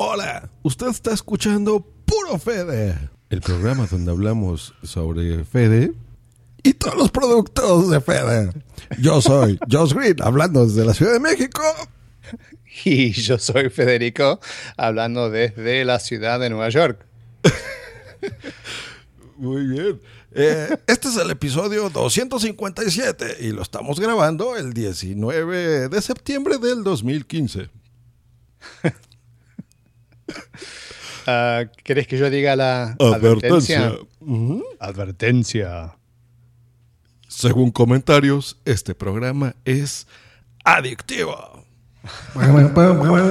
Hola, usted está escuchando Puro Fede, el programa donde hablamos sobre Fede y todos los productos de Fede. Yo soy Josh Green, hablando desde la Ciudad de México. Y yo soy Federico, hablando desde la ciudad de Nueva York. Muy bien. Eh, este es el episodio 257 y lo estamos grabando el 19 de septiembre del 2015. Ah, ¿Querés que yo diga la Advertencia. advertencia? Advertencia. Según comentarios, este programa es adictivo.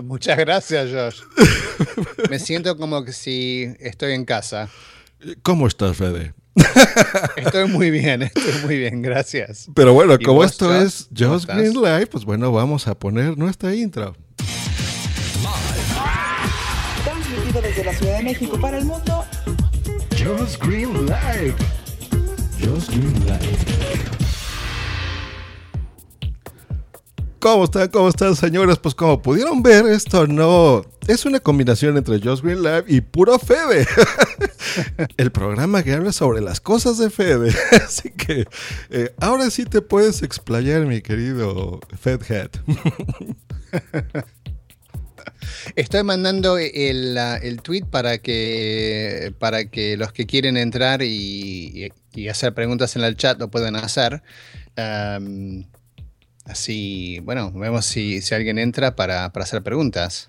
Muchas gracias, Josh. Me siento como que si estoy en casa. ¿Cómo estás, Fede? Estoy muy bien, estoy muy bien, gracias. Pero bueno, ¿Y como vos, esto Josh? es ¿Cómo Just estás? Green Live, pues bueno, vamos a poner nuestra intro. Transmitido desde la Ciudad de México para el mundo. Just Green Live. Just Green Live. ¿Cómo están? ¿Cómo están, señores? Pues como pudieron ver, esto no es una combinación entre Just Green Live y puro Fede. El programa que habla sobre las cosas de Fede. Así que eh, ahora sí te puedes explayar, mi querido Fedhead. Estoy mandando el, tweet para que, para que los que quieren entrar y, hacer preguntas en el chat lo puedan hacer. Así, bueno, vemos si, si alguien entra para, para hacer preguntas.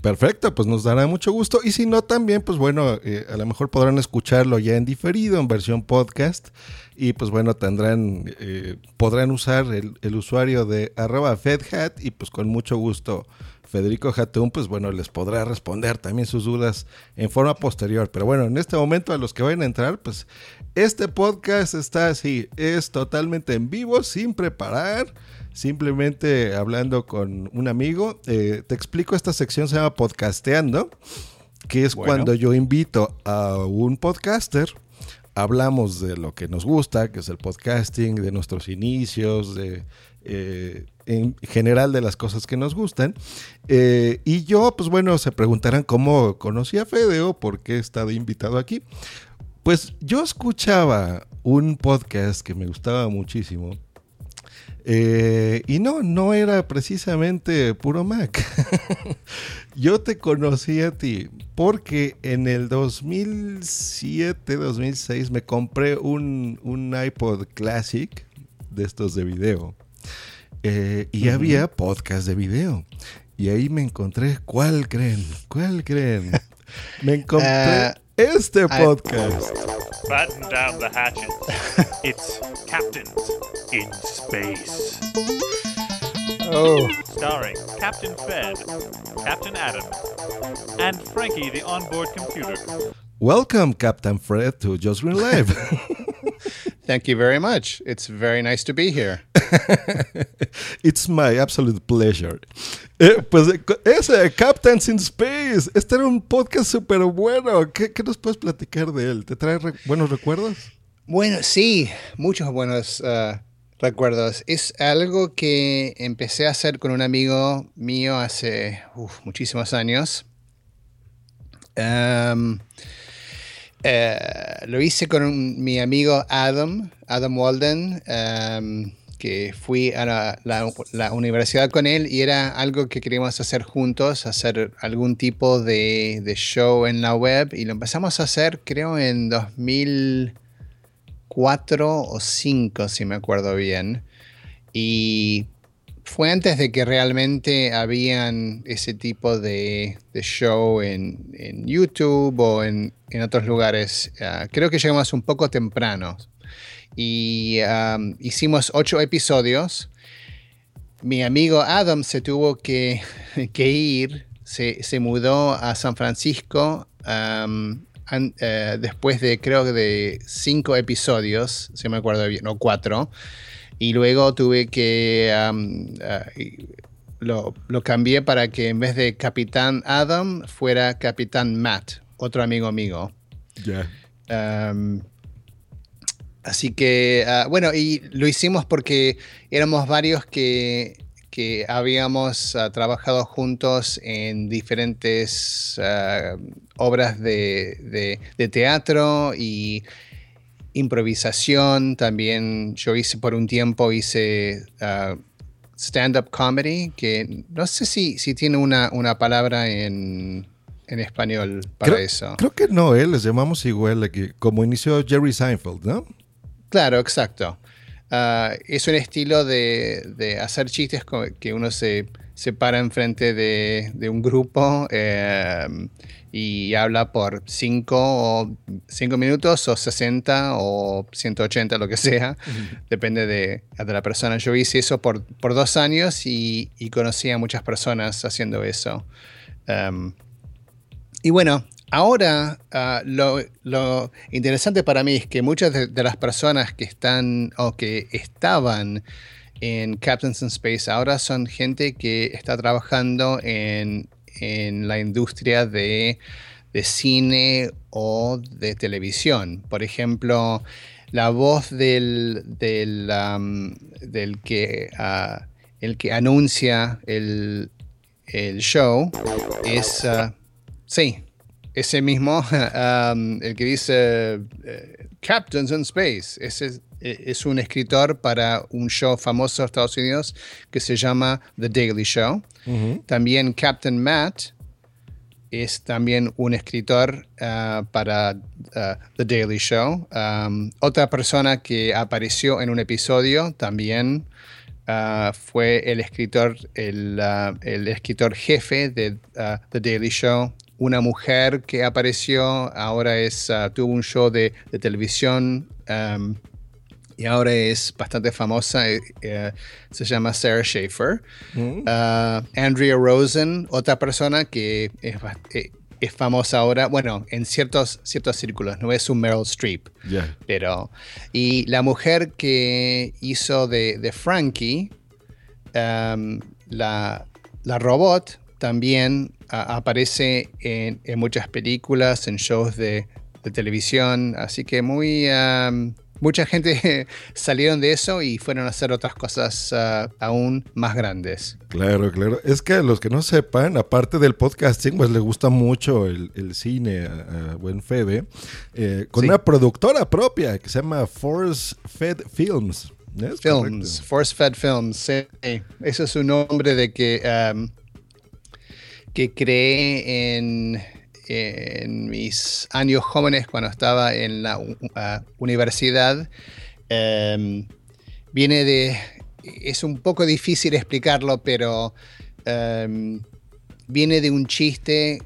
Perfecto, pues nos dará mucho gusto. Y si no, también, pues bueno, eh, a lo mejor podrán escucharlo ya en diferido, en versión podcast. Y pues bueno, tendrán, eh, podrán usar el, el usuario de arroba FedHat y pues con mucho gusto Federico Hatun, pues bueno, les podrá responder también sus dudas en forma posterior. Pero bueno, en este momento a los que vayan a entrar, pues este podcast está así, es totalmente en vivo, sin preparar, simplemente hablando con un amigo. Eh, te explico, esta sección se llama Podcasteando, que es Bueno. cuando yo invito a un podcaster hablamos de lo que nos gusta, que es el podcasting, de nuestros inicios, de eh, en general de las cosas que nos gustan. Eh, y yo, pues bueno, se preguntarán cómo conocí a Fede o por qué he estado invitado aquí. Pues yo escuchaba un podcast que me gustaba muchísimo. Eh, y no, no era precisamente puro Mac. Yo te conocí a ti porque en el 2007, 2006 me compré un, un iPod Classic de estos de video. Eh, y había podcast de video. Y ahí me encontré, ¿cuál creen? ¿Cuál creen? Me encontré Ah, este I- podcast. Batten down the hatches. It's Captains in Space. Oh, Starring Captain Fed, Captain Adam, and Frankie the onboard computer. Welcome, Captain Fred, to Just Green Live. thank you very much. It's very nice to be here. It's my absolute pleasure. Eh, pues ese, Captains in Space. Este era un podcast súper bueno. ¿Qué, qué nos puedes platicar de él? ¿Te trae re- buenos recuerdos? Bueno, sí, muchos buenos ah, recuerdos. Es algo que empecé a hacer con un amigo mío hace uf, muchísimos años. Em, eh, lo hice con mi amigo Adam, Adam Walden, em, que fui a la, universidad con él y era algo que queríamos hacer juntos, hacer algún tipo de, de show en la web y lo empezamos a hacer creo en 2000. cuatro o cinco, si me acuerdo bien. Y fue antes de que realmente habían ese tipo de, show en, YouTube o en, otros lugares. Uh, creo que llegamos un poco temprano. Y hicimos ocho episodios. Mi amigo Adam se tuvo que, ir, se, mudó a San Francisco an, uh, después de creo que de cinco episodios, si me acuerdo bien, o cuatro. Y luego tuve que... Um, uh, lo, lo, cambié para que en vez de Capitán Adam fuera Capitán Matt, otro amigo mío. Ya. Yeah. Um, así que, uh, bueno, y lo hicimos porque éramos varios que, que habíamos uh, trabajado juntos en diferentes uh, obras de, de, de teatro y improvisación, también yo hice por un tiempo, hice uh, stand-up comedy, que no sé si, si tiene una, una palabra en, en, español para creo, eso. Creo que no, ¿eh? les llamamos igual aquí, como inició Jerry Seinfeld, ¿no? Claro, exacto. Uh, es un estilo de, de, hacer chistes que uno se, se para enfrente de, de un grupo. Eh, y habla por 5 cinco minutos o 60 o 180, lo que sea, uh -huh. depende de, de, la persona. Yo hice eso por, por dos años y, y, conocí a muchas personas haciendo eso. Um, y bueno, ahora uh, lo, lo, interesante para mí es que muchas de, de, las personas que están o que estaban en Captains in Space ahora son gente que está trabajando en en la industria de, de, cine o de televisión. Por ejemplo, la voz del, del, del que, uh, el que anuncia el, el show es, uh, sí, ese mismo, el que dice uh, Captains in Space. Ese es un escritor para un show famoso de Estados Unidos que se llama The Daily Show. Uh -huh. También Captain Matt es también un escritor uh, para uh, The Daily Show. Um, otra persona que apareció en un episodio también uh, fue el escritor, el, el escritor jefe de The Daily Show. Una mujer que apareció ahora es, tuvo un show de, de televisión um, y ahora es bastante famosa, eh, eh, se llama Sarah Schaefer. Mm. Uh, Andrea Rosen, otra persona que es, eh, es, famosa ahora, bueno, en ciertos, ciertos círculos, no es un Meryl Streep, yeah. pero... Y la mujer que hizo de, de Frankie, um, la, la robot, también aparece en, en, muchas películas, en shows de, de televisión, así que muy... Um, mucha gente salieron de eso y fueron a hacer otras cosas uh, aún más grandes. Claro, claro. Es que a los que no sepan, aparte del podcasting, pues le gusta mucho el, el cine a, a, Buen Fede, eh, con sí. una productora propia que se llama Force Fed Films. ¿Es Films? Force Fed Films. Sí. Eso es un nombre de que, um, que cree en en mis años jóvenes, cuando estaba en la universidad, eh, viene de... Es un poco difícil explicarlo, pero eh, viene de un chiste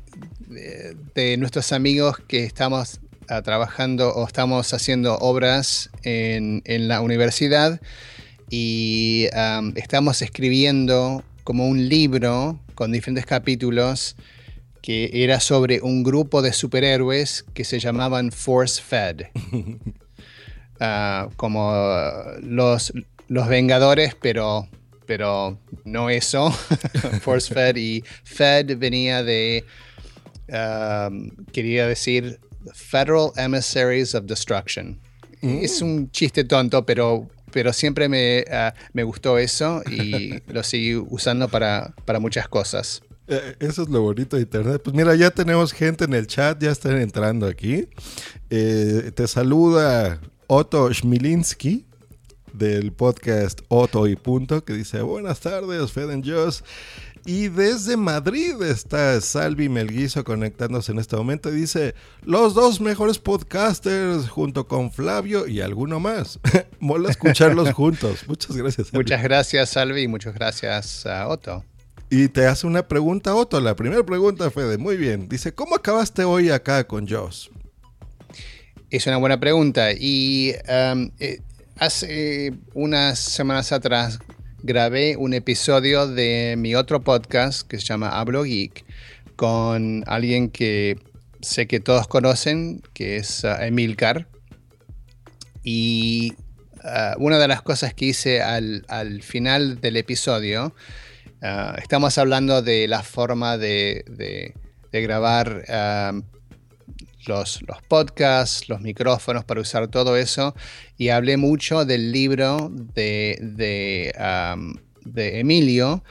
de, de nuestros amigos que estamos uh, trabajando o estamos haciendo obras en, la universidad y estamos escribiendo como un libro con diferentes capítulos que era sobre un grupo de superhéroes que se llamaban Force Fed. uh, como los, los Vengadores, pero, pero no eso. Force Fed y Fed venía de, um, quería decir, Federal Emissaries of Destruction. Mm. Es un chiste tonto, pero pero siempre me, uh, me gustó eso y lo seguí usando para, para muchas cosas. Eh, eso es lo bonito de Internet. Pues mira, ya tenemos gente en el chat, ya están entrando aquí. Eh, te saluda Otto Schmilinski. del podcast Otto y Punto, que dice, buenas tardes, Fed and Joss. Y desde Madrid está Salvi Melguizo conectándose en este momento y dice, los dos mejores podcasters junto con Flavio y alguno más. Mola escucharlos juntos. Muchas gracias. Salvi. Muchas gracias, Salvi, y muchas gracias a Otto. Y te hace una pregunta, Otto. La primera pregunta, Fede. Muy bien. Dice, ¿cómo acabaste hoy acá con Joss? Es una buena pregunta. Y eh, hace unas semanas atrás grabé un episodio de mi otro podcast que se llama Hablo Geek con alguien que sé que todos conocen, que es uh, Emilcar. Y uh, una de las cosas que hice al final del episodio, uh, estamos hablando de la forma de, grabar um, los, podcasts, los micrófonos para usar todo eso. Y hablé mucho del libro de, Emilio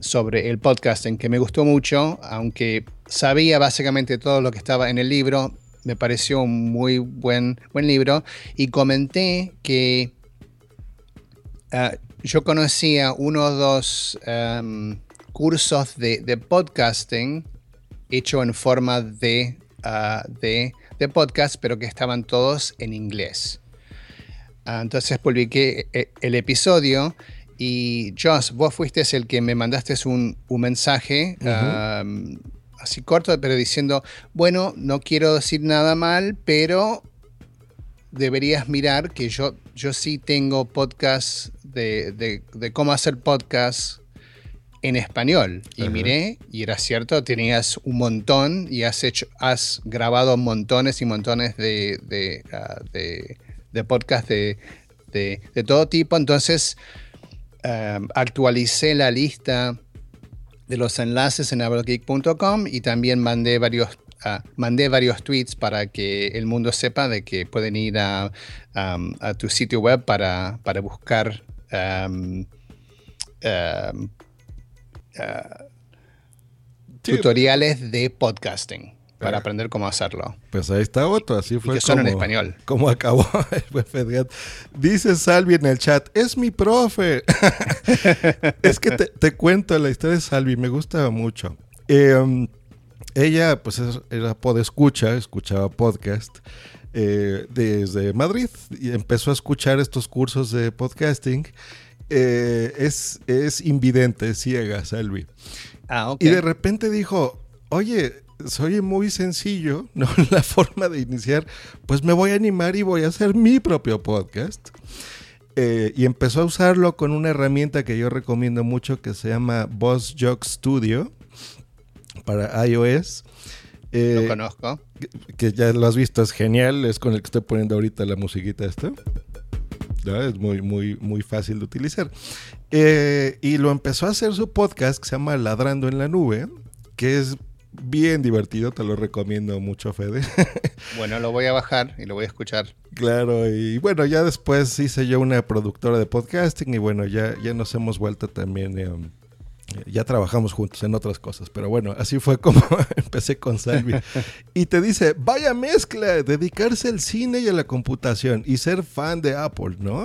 sobre el podcasting, que me gustó mucho, aunque sabía básicamente todo lo que estaba en el libro. Me pareció un muy buen, buen libro. Y comenté que uh, yo conocía uno o dos um, cursos de, de podcasting hecho en forma de Uh, de, de, podcast, pero que estaban todos en inglés. Uh, entonces publiqué e, el episodio y Josh, vos fuiste el que me mandaste un, un mensaje uh -huh. um, así corto, pero diciendo, bueno, no quiero decir nada mal, pero deberías mirar que yo, yo sí tengo podcast de, de, de cómo hacer podcast en español. Y miré, y era cierto, tenías un montón y has hecho, has grabado montones y montones de, de, uh, de, de de, de, todo tipo. Entonces um, actualicé la lista de los enlaces en abrogeek.com y también mandé varios Uh, mandé varios tweets para que el mundo sepa de que pueden ir a, um, a tu sitio web para, para buscar um, uh, uh, sí. tutoriales de podcasting para uh, aprender cómo hacerlo. Pues ahí está otro, así fue. Y que como, en español. Como acabó el. Dice Salvi en el chat, es mi profe. es que te, te, cuento la historia de Salvi, me gusta mucho. Eh, ella, pues, era podescucha, escuchaba podcast. Eh, desde Madrid y empezó a escuchar estos cursos de podcasting eh, es, es invidente, es ciega, Salvi. Ah, okay. Y de repente dijo, oye, soy muy sencillo, ¿no? La forma de iniciar, pues me voy a animar y voy a hacer mi propio podcast. Eh, y empezó a usarlo con una herramienta que yo recomiendo mucho que se llama Boss Jock Studio para iOS. Eh, lo conozco. Que, que, ya lo has visto, es genial, es con el que estoy poniendo ahorita la musiquita esta. ¿no? Es muy, muy, muy fácil de utilizar. Eh, y lo empezó a hacer su podcast que se llama Ladrando en la Nube, que es bien divertido, te lo recomiendo mucho, Fede. bueno, lo voy a bajar y lo voy a escuchar. Claro, y bueno, ya después hice yo una productora de podcasting y bueno, ya, ya nos hemos vuelto también... Eh, ya trabajamos juntos en otras cosas, pero bueno, así fue como empecé con Salvi. Y te dice, vaya mezcla, dedicarse al cine y a la computación y ser fan de Apple, ¿no?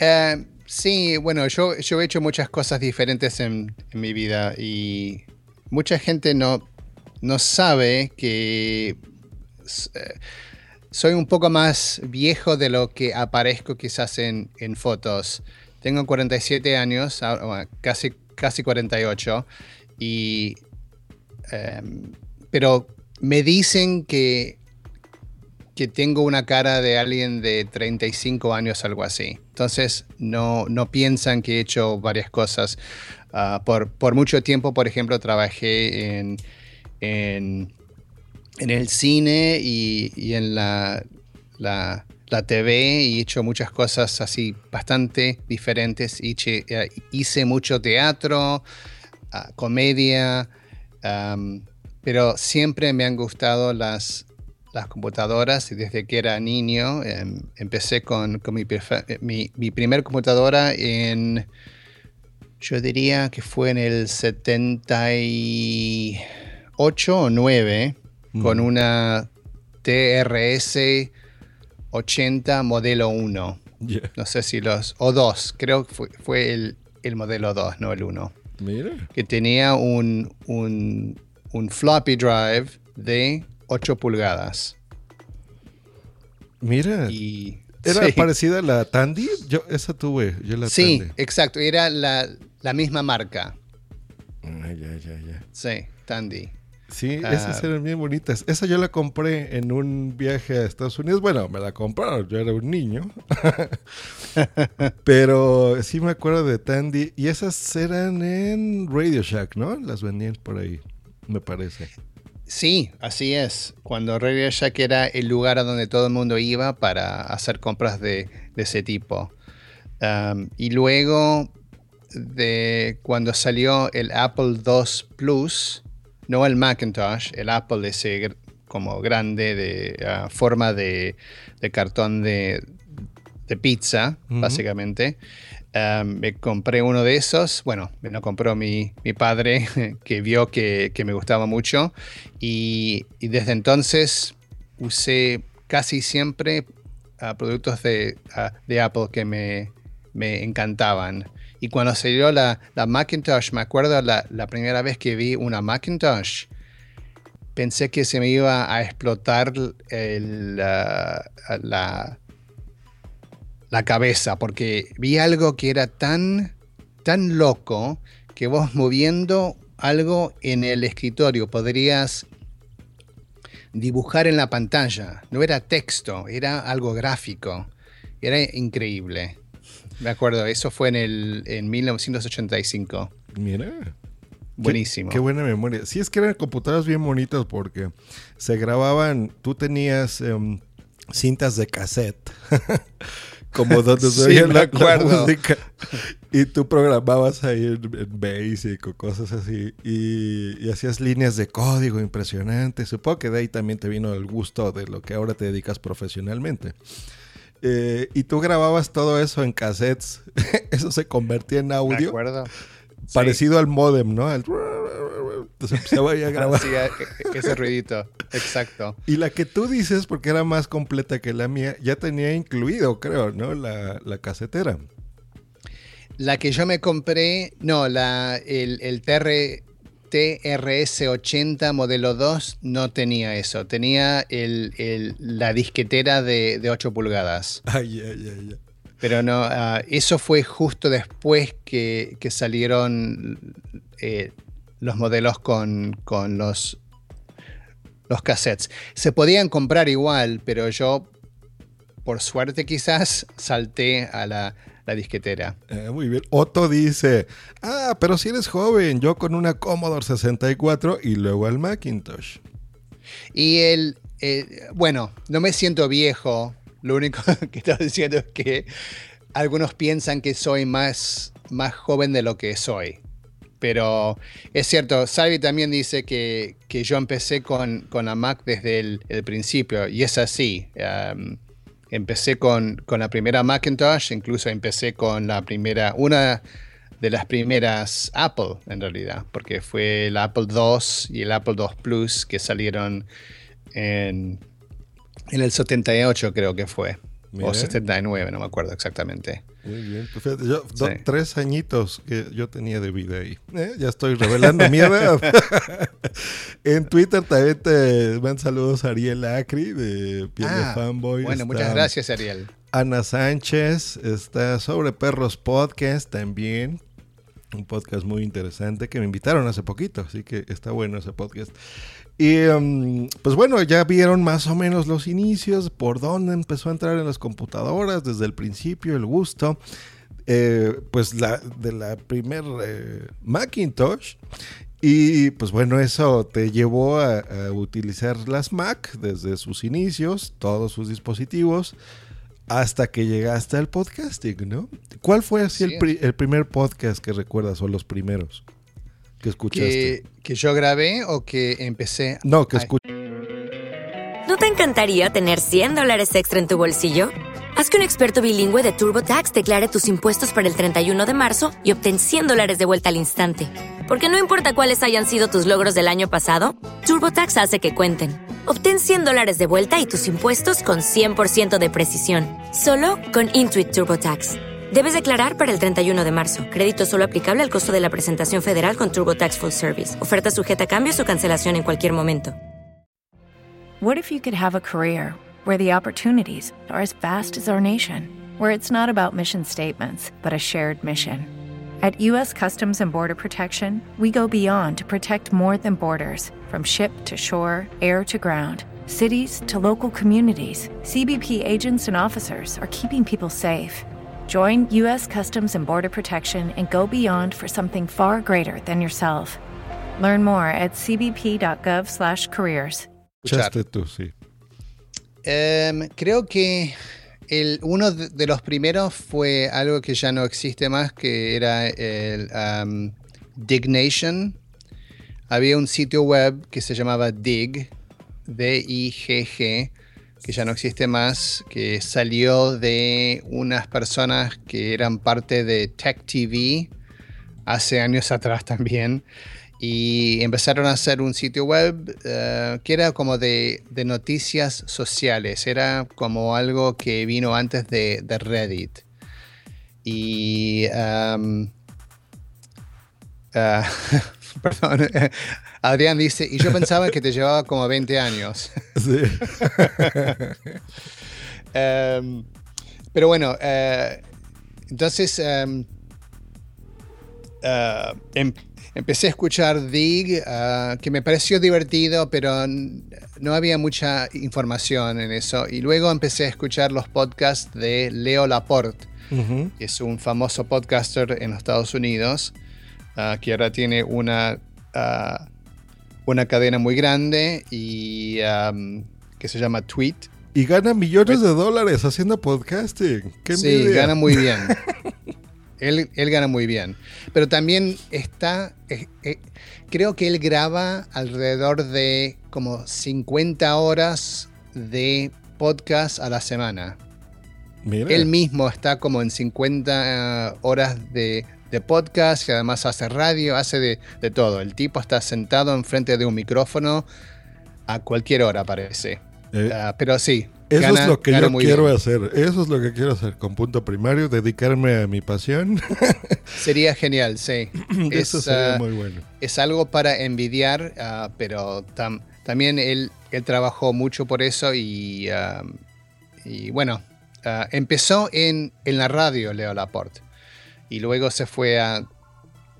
uh, sí, bueno, yo, yo he hecho muchas cosas diferentes en, en mi vida y mucha gente no, no sabe que uh, soy un poco más viejo de lo que aparezco quizás en, en fotos. Tengo 47 años, casi, casi 48, y, um, pero me dicen que, que tengo una cara de alguien de 35 años, algo así. Entonces no, no piensan que he hecho varias cosas. Uh, por, por mucho tiempo, por ejemplo, trabajé en, en, en el cine y, y en la, la la TV y he hecho muchas cosas así bastante diferentes. Hice, uh, hice mucho teatro, uh, comedia, um, pero siempre me han gustado las, las computadoras y desde que era niño um, empecé con, con mi, mi, mi, primer computadora en, yo diría que fue en el 78 o 9, mm. con una TRS 80 modelo 1. Ya. No sé si los... O 2, creo que fue, fue el, el modelo 2, no el 1. Mira. Que tenía un, un, un floppy drive de 8 pulgadas. Mira. Y, ¿Era sí. parecida a la Tandy? Yo esa tuve, yo la Sí, Tandy. exacto. Era la, la misma marca. Ah, ya, ya, ya. Sí, Tandy. Sí, Ah. esas eran bien bonitas. Esa yo la compré en un viaje a Estados Unidos. Bueno, me la compraron, yo era un niño. Pero sí me acuerdo de Tandy. Y esas eran en Radio Shack, ¿no? Las vendían por ahí, me parece. Sí, así es. Cuando Radio Shack era el lugar a donde todo el mundo iba para hacer compras de, de ese tipo. Um, y luego de cuando salió el Apple II Plus, no el Macintosh, el Apple ese como grande de ah, forma de, de cartón de, de pizza, básicamente. Um, me compré uno de esos. Bueno, me lo compró mi, mi padre, que vio que, que me gustaba mucho. Y, y desde entonces usé casi siempre ah, productos de, ah, de Apple que me, me encantaban. Y cuando salió la, la Macintosh, me acuerdo la, primera vez que vi una Macintosh, pensé que se me iba a explotar la, la cabeza, porque vi algo que era tan, tan loco que vos moviendo algo en el escritorio podrías dibujar en la pantalla. No era texto, era algo gráfico. Era increíble. Me acuerdo, eso fue en, el, en 1985. Mira. Buenísimo. Qué, buena memoria. Sí, es que eran computadoras bien bonitas porque se grababan, tú tenías em, cintas de cassette, como donde se Sí, la, la música, y tú programabas ahí en, en Basic o cosas así, y, y hacías líneas de código impresionantes. Supongo que de ahí también te vino el gusto de lo que ahora te dedicas profesionalmente. Eh, y tú grababas todo eso en cassettes, eso se convertía en audio acuerdo. parecido al modem, ¿no? Al... Entonces empezaba ahí a grabar. Sí, e- e- ese ruidito. Exacto. Y la que tú dices, porque era más completa que la mía, ya tenía incluido, creo, ¿no? La, la casetera. La que yo me compré, no, la, el, el TR, TRS-80 modelo 2 no tenía eso. Tenía el, el- la disquetera de, de 8 pulgadas. Ay, ay, ay, ay. Pero no, ah, eso fue justo después que, que salieron eh, los modelos con, con los, los cassettes. Se podían comprar igual, pero yo, por suerte quizás, salté a la, la disquetera. Eh, muy bien. Otto dice, ah, pero si eres joven, yo con una Commodore 64 y luego al Macintosh. Y el, eh, bueno, no me siento viejo. Lo único que estoy diciendo es que algunos piensan que soy más, más joven de lo que soy. Pero es cierto, Salvi también dice que, que yo empecé con, con la Mac desde el, el principio, y es así. Um, empecé con, con la primera Macintosh, incluso empecé con la primera, una de las primeras Apple en realidad, porque fue el Apple II y el Apple II Plus que salieron en, en el 78 creo que fue, Mira. o 79, no me acuerdo exactamente. Muy bien. Pues fíjate, yo, do- tres añitos que yo tenía de vida ahí. Eh, Ya estoy revelando mi edad. en Twitter también te mandan saludos a Ariel Acri de Piel Ah, de Fanboy. Bueno, Está muchas gracias Ariel. Ana Sánchez está sobre Perros Podcast también. Un podcast muy interesante que me invitaron hace poquito, así que está bueno ese podcast. Y um, pues bueno, ya vieron más o menos los inicios, por dónde empezó a entrar en las computadoras desde el principio, el gusto. Eh, pues la, de la primer eh, Macintosh. Y pues bueno, eso te llevó a, a utilizar las Mac desde sus inicios, todos sus dispositivos, hasta que llegaste al podcasting, ¿no? ¿Cuál fue así el, pri- el primer podcast que recuerdas o los primeros que escuchaste? Que, que yo grabé o que empecé. No, que Ay. escuchaste. ¿No te encantaría tener 100 dólares extra en tu bolsillo? Haz que un experto bilingüe de TurboTax declare tus impuestos para el 31 de marzo y obtén 100 dólares de vuelta al instante. Porque no importa cuáles hayan sido tus logros del año pasado, TurboTax hace que cuenten. obtén 100 dólares de vuelta y tus impuestos con 100% de precisión, solo con Intuit TurboTax. Debes declarar para el 31 de marzo. Crédito solo aplicable al costo de la presentación federal con TurboTax Full Service. Oferta sujeta a cambios o cancelación en cualquier momento. What if you could have a career where the opportunities are as vast as our nation, where it's not about mission statements, but a shared mission? At U.S. Customs and Border Protection, we go beyond to protect more than borders from ship to shore, air to ground. Cities to local communities, CBP agents and officers are keeping people safe. Join U.S. Customs and Border Protection and go beyond for something far greater than yourself. Learn more at cbp.gov/careers. Escuchaste tú, sí. Em, creo que el, uno de los primeros fue algo que ya no existe más, que era el um, Dignation. Había un sitio web que se llamaba Dig, D-I-G-G, que ya no existe más, que salió de unas personas que eran parte de Tech TV hace años atrás también. Y empezaron a hacer un sitio web eh, que era como de, noticias sociales, era como algo que vino antes de, de Reddit. Y... um, ah, perdón, Adrián dice, y yo pensaba que te llevaba como 20 años. Sí. Em, pero bueno, eh, entonces em, eh, em- empecé a escuchar Dig, ah, que me pareció divertido, pero no había mucha información en eso. Y luego empecé a escuchar los podcasts de Leo Laporte, que es un famoso podcaster en los Estados Unidos, que ahora tiene una, ah, una cadena muy grande y am, que se llama Tweet. Y gana millones de dólares haciendo podcasting. ¡Qué Sí, envidia! gana muy bien. él, él gana muy bien. Pero también está, eh, eh, creo que él graba alrededor de como 50 horas de podcast a la semana. Mira. Él mismo está como en 50 horas de, de podcast y además hace radio, hace de, de todo. El tipo está sentado enfrente de un micrófono a cualquier hora, parece. Eh, Ah, pero sí. Eso gana- es lo que yo quiero bien. hacer. Eso es lo que quiero hacer con punto primario, dedicarme a mi pasión. Sería genial, sí. Eso Es, sería ah, muy bueno. es algo para envidiar, ah, pero tam- también él, él trabajó mucho por eso y, y bueno, empezó en, en la radio Leo Laporte y luego se fue a,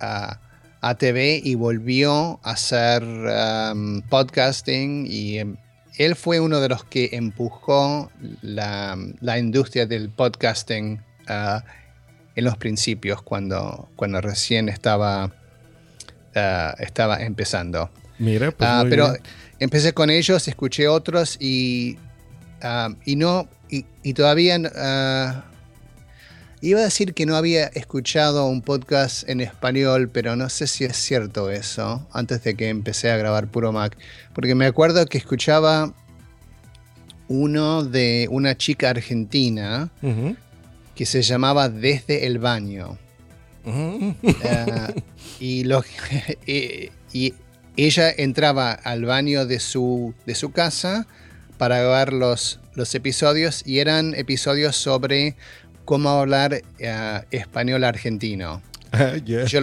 a, a TV y volvió a hacer um, podcasting y em, él fue uno de los que empujó la, la industria del podcasting ah, en los principios cuando, cuando recién estaba, ah, estaba empezando. Mira, pues Ah, muy pero bien. empecé con ellos, escuché otros y, ah, y no y, y todavía ah, iba a decir que no había escuchado un podcast en español, pero no sé si es cierto eso. Antes de que empecé a grabar puro Mac, porque me acuerdo que escuchaba uno de una chica argentina que se llamaba Desde el baño. Ah, y, lo- y- y ella entraba al baño de su, de su casa para grabar los, los episodios y eran episodios sobre cómo hablar ah, español argentino. Ah, ya. Yo,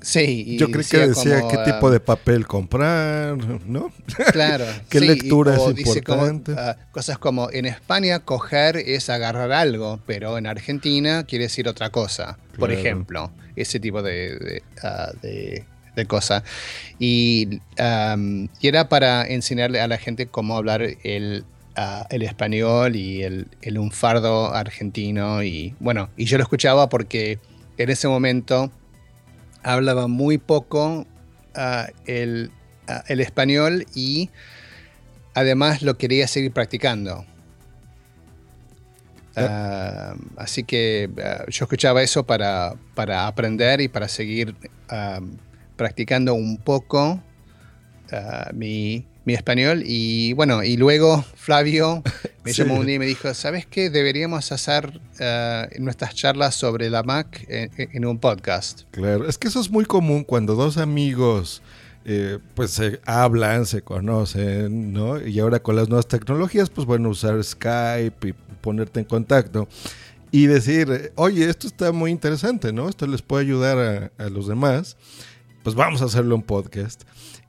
sí, Yo creí que decía como, qué ah, tipo de papel comprar, ¿no? Claro. ¿Qué sí, lectura es dice como, importante? ah, cosas como en España coger es agarrar algo, pero en Argentina quiere decir otra cosa. Por Claro. ejemplo, ese tipo de, de, ah, de- de cosa. Y, am, y era para enseñarle a la gente cómo hablar el, el español y el, el lunfardo argentino. Y bueno, y yo lo escuchaba porque en ese momento hablaba muy poco ah, el, ah, el español y además lo quería seguir practicando. Ah, así que yo escuchaba eso para, para aprender y para seguir practicando un poco mi, mi español. Y bueno, y luego Flavio me Sí. llamó un día y me dijo, ¿sabes qué? Deberíamos hacer ah, nuestras charlas sobre la Mac en, en un podcast. Claro, es que eso es muy común cuando dos amigos eh, pues se hablan, se conocen, ¿no? Y ahora con las nuevas tecnologías, pues bueno, usar Skype y ponerte en contacto y decir, oye, esto está muy interesante, ¿no? Esto les puede ayudar a, a los demás, pues vamos a hacerlo en podcast.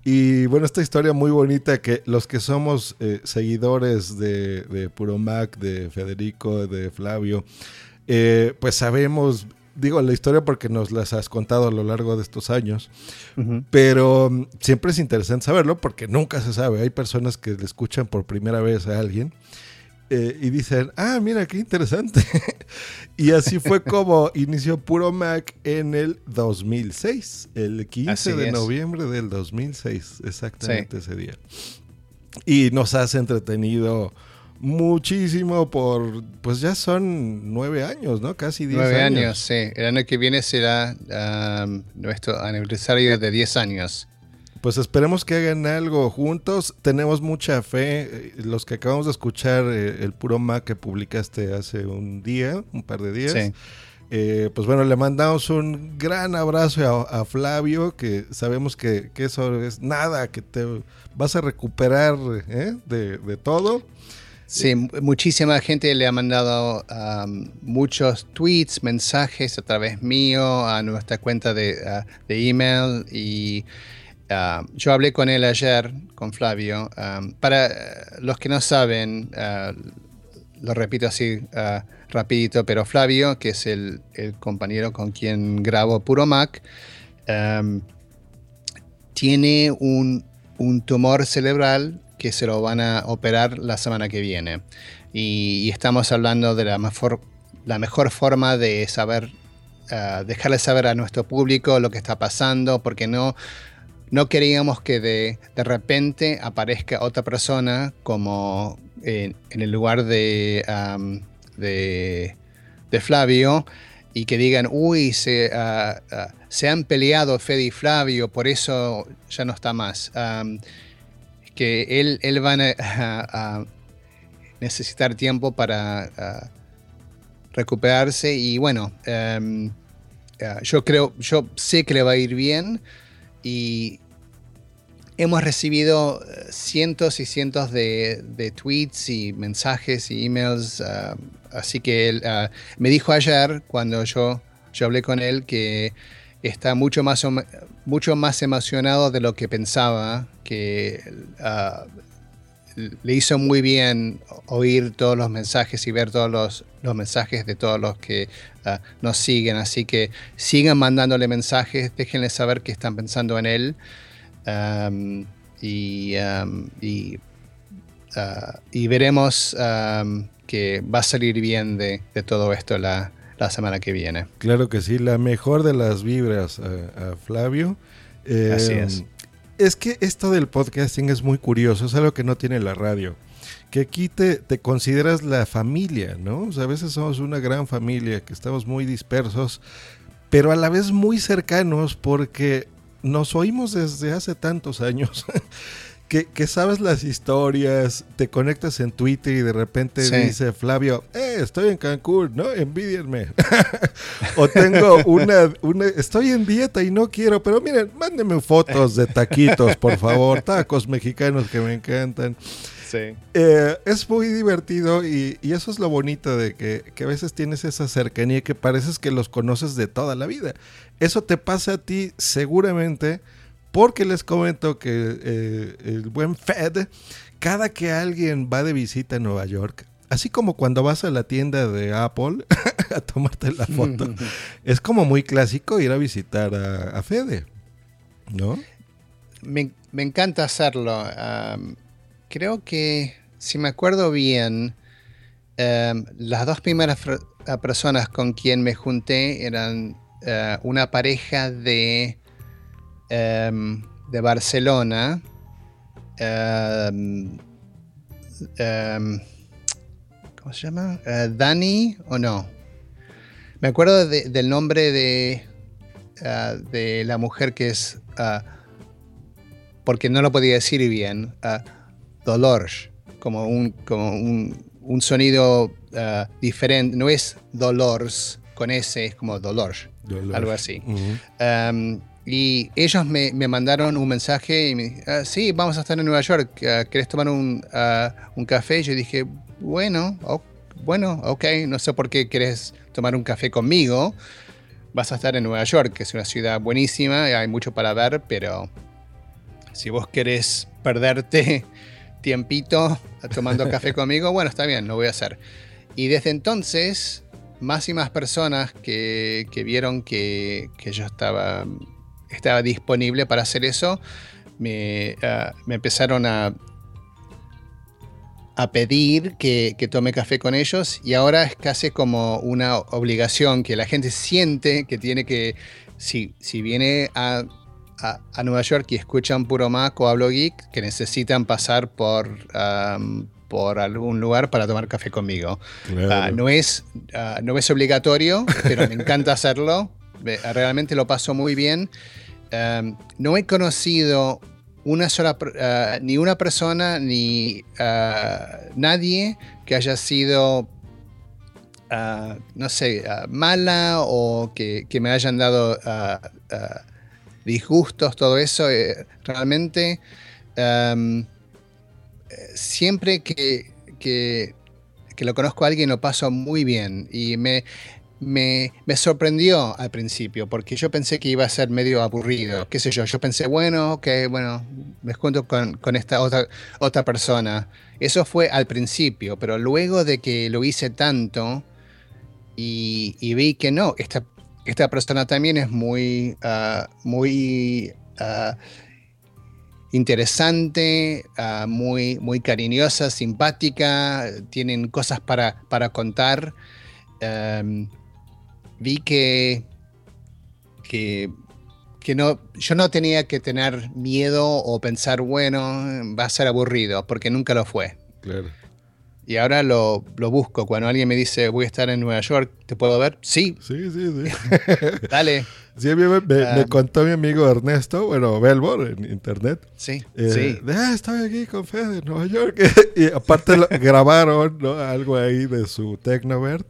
Y bueno, esta historia muy bonita que los que somos eh, seguidores de, de Puro Mac, de Federico, de Flavio, eh, pues sabemos, digo la historia porque nos las has contado a lo largo de estos años, pero mm, siempre es interesante saberlo porque nunca se sabe. Hay personas que le escuchan por primera vez a alguien eh, y dicen, ah, mira, qué interesante. y así fue como inició Puro Mac en el 2006, el 15 Así de es. noviembre del 2006, exactamente ese día. Y nos has entretenido muchísimo por, pues ya son nueve años, ¿no? Casi diez Nueve años. años, sí. El año que viene será um, nuestro aniversario de 10 años. Pues esperemos que hagan algo juntos. Tenemos mucha fe. Eh, Los que acabamos de escuchar eh, el puro Mac que publicaste hace un día, un par de días. Sí. Eh, pues bueno, le mandamos un gran abrazo a, a Flavio, que sabemos que, que eso es nada, que te vas a recuperar ¿eh? de, de todo. Sí, muchísima gente le ha mandado um, muchos tweets, mensajes a través mío, a nuestra cuenta de, uh, de email y uh, yo hablé con él ayer, con Flavio. Um, para uh, los que no saben, uh, lo repito así uh, rapidito, pero Flavio, que es el, compañero con quien grabo Puro Mac, um, tiene un, un tumor cerebral que se lo van a operar la semana que viene. Y, y estamos hablando de la mejor, la mejor forma de saber, ah, dejarle saber a nuestro público lo que está pasando, porque no, no queríamos que de, de repente aparezca otra persona como en, en el lugar de, de, Flavio y que digan, uy, se, ah, se han peleado Fede y Flavio, por eso ya no está más. Que él, él van a, necesitar tiempo para ah, recuperarse y bueno, yo creo, yo sé que le va a ir bien y hemos recibido eh, cientos y cientos de, de tweets y mensajes y emails, ah, así que él ah, me dijo ayer cuando yo, yo hablé con él que está mucho más, mucho más emocionado de lo que pensaba, que ah, le hizo muy bien oír todos los mensajes y ver todos los, los mensajes de todos los que ah, nos siguen. Así que sigan mandándole mensajes, déjenle saber que están pensando en él. Am, y, y, ah, y veremos am, que va a salir bien de, de todo esto la, la semana que viene. Claro que sí, la mejor de las vibras a, a Flavio. Eh, Así es. Es que esto del podcasting es muy curioso, es algo que no tiene la radio. Que aquí te, te consideras la familia, ¿no? O sea, a veces somos una gran familia, que estamos muy dispersos, pero a la vez muy cercanos porque nos oímos desde hace tantos años. Que, que sabes las historias, te conectas en Twitter y de repente Sí. dice Flavio, eh, estoy en Cancún, ¿no? Envidienme. o tengo una, una, estoy en dieta y no quiero, pero miren, mándenme fotos de taquitos, por favor, tacos mexicanos que me encantan. Sí. Eh, es muy divertido y, y eso es lo bonito de que, que a veces tienes esa cercanía que pareces que los conoces de toda la vida. Eso te pasa a ti seguramente porque les comento que eh, el buen Fed, cada que alguien va de visita a Nueva York, así como cuando vas a la tienda de Apple a tomarte la foto, es como muy clásico ir a visitar a, a Fede, ¿no? Me, me encanta hacerlo. Creo que, si me acuerdo bien, las dos primeras personas con quien me junté eran eh, una pareja de, am, de Barcelona. am, am, ¿Cómo se llama? Eh, ¿Dani o no? Me acuerdo de- del nombre de, ah, de la mujer que es... porque no lo podía decir bien, Dolores, como un, como un, un sonido diferente, no es Dolores con S, es como Dolores, Dolores. algo así. Ujú. Um, y ellos me, me mandaron un mensaje y me dijeron, "Ah, sí, vamos a estar en Nueva York, ah, ¿querés tomar un, ah, un café? Y yo dije, bueno, bueno, ok, no sé por qué querés tomar un café conmigo. Vas a estar en Nueva York, que es una ciudad buenísima, hay mucho para ver, pero si vos querés perderte tiempito tomando café conmigo, bueno, está bien, lo voy a hacer. Y desde entonces, más y más personas que, que vieron que, que yo estaba, estaba disponible para hacer eso, me, ah, me empezaron a, a pedir que, que tome café con ellos y ahora es casi como una obligación que la gente siente que tiene que, si, si viene a, a, Nueva York y escuchan Puro Mac o Hablo Geek, que necesitan pasar por, por algún lugar para tomar café conmigo. Claro. Ah, no, es, ah, no es obligatorio, pero me encanta hacerlo. Me- Realmente lo paso muy bien. Um, no he conocido una sola, ah, ni una persona ni nadie que haya sido, ah, no sé, ah, mala o que, que me hayan dado ah, disgustos, todo eso. eh, realmente, um, siempre que, que, lo conozco a alguien lo paso muy bien y me, me, me sorprendió al principio porque yo pensé que iba a ser medio aburrido, qué sé yo, yo pensé, bueno, ok, bueno, me junto con, con esta otra, otra persona. Eso fue al principio, pero luego de que lo hice tanto y, vi que no, esta, esta persona también es muy, ah, muy ah, interesante, ah, muy, muy cariñosa, simpática, tienen cosas para, para contar. Em, vi que, que, que no, yo no tenía que tener miedo o pensar, bueno, va a ser aburrido, porque nunca lo fue. Claro. Y ahora lo, lo busco. Cuando alguien me dice, voy a estar en Nueva York, ¿te puedo ver? Sí, Sí, sí, sí. dale. Sí, mí me, me- Ah. me contó mi amigo Ernesto, bueno, Belbor en internet. Sí, eh, sí. "Ah, estoy aquí con Fede en Nueva York. y aparte lo- grabaron ¿no? algo ahí de su Tecnovert.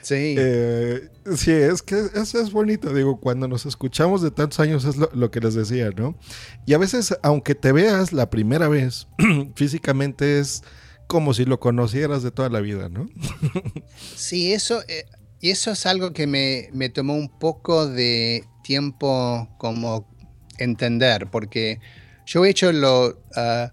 Sí. Eh, sí, es que eso es bonito. Digo, cuando nos escuchamos de tantos años es lo, lo que les decía, ¿no? Y a veces, aunque te veas la primera vez, físicamente es como si lo conocieras de toda la vida, ¿no? Sí, eso, eh, y eso es algo que me, me tomó un poco de tiempo como entender, porque yo he hecho lo, ah,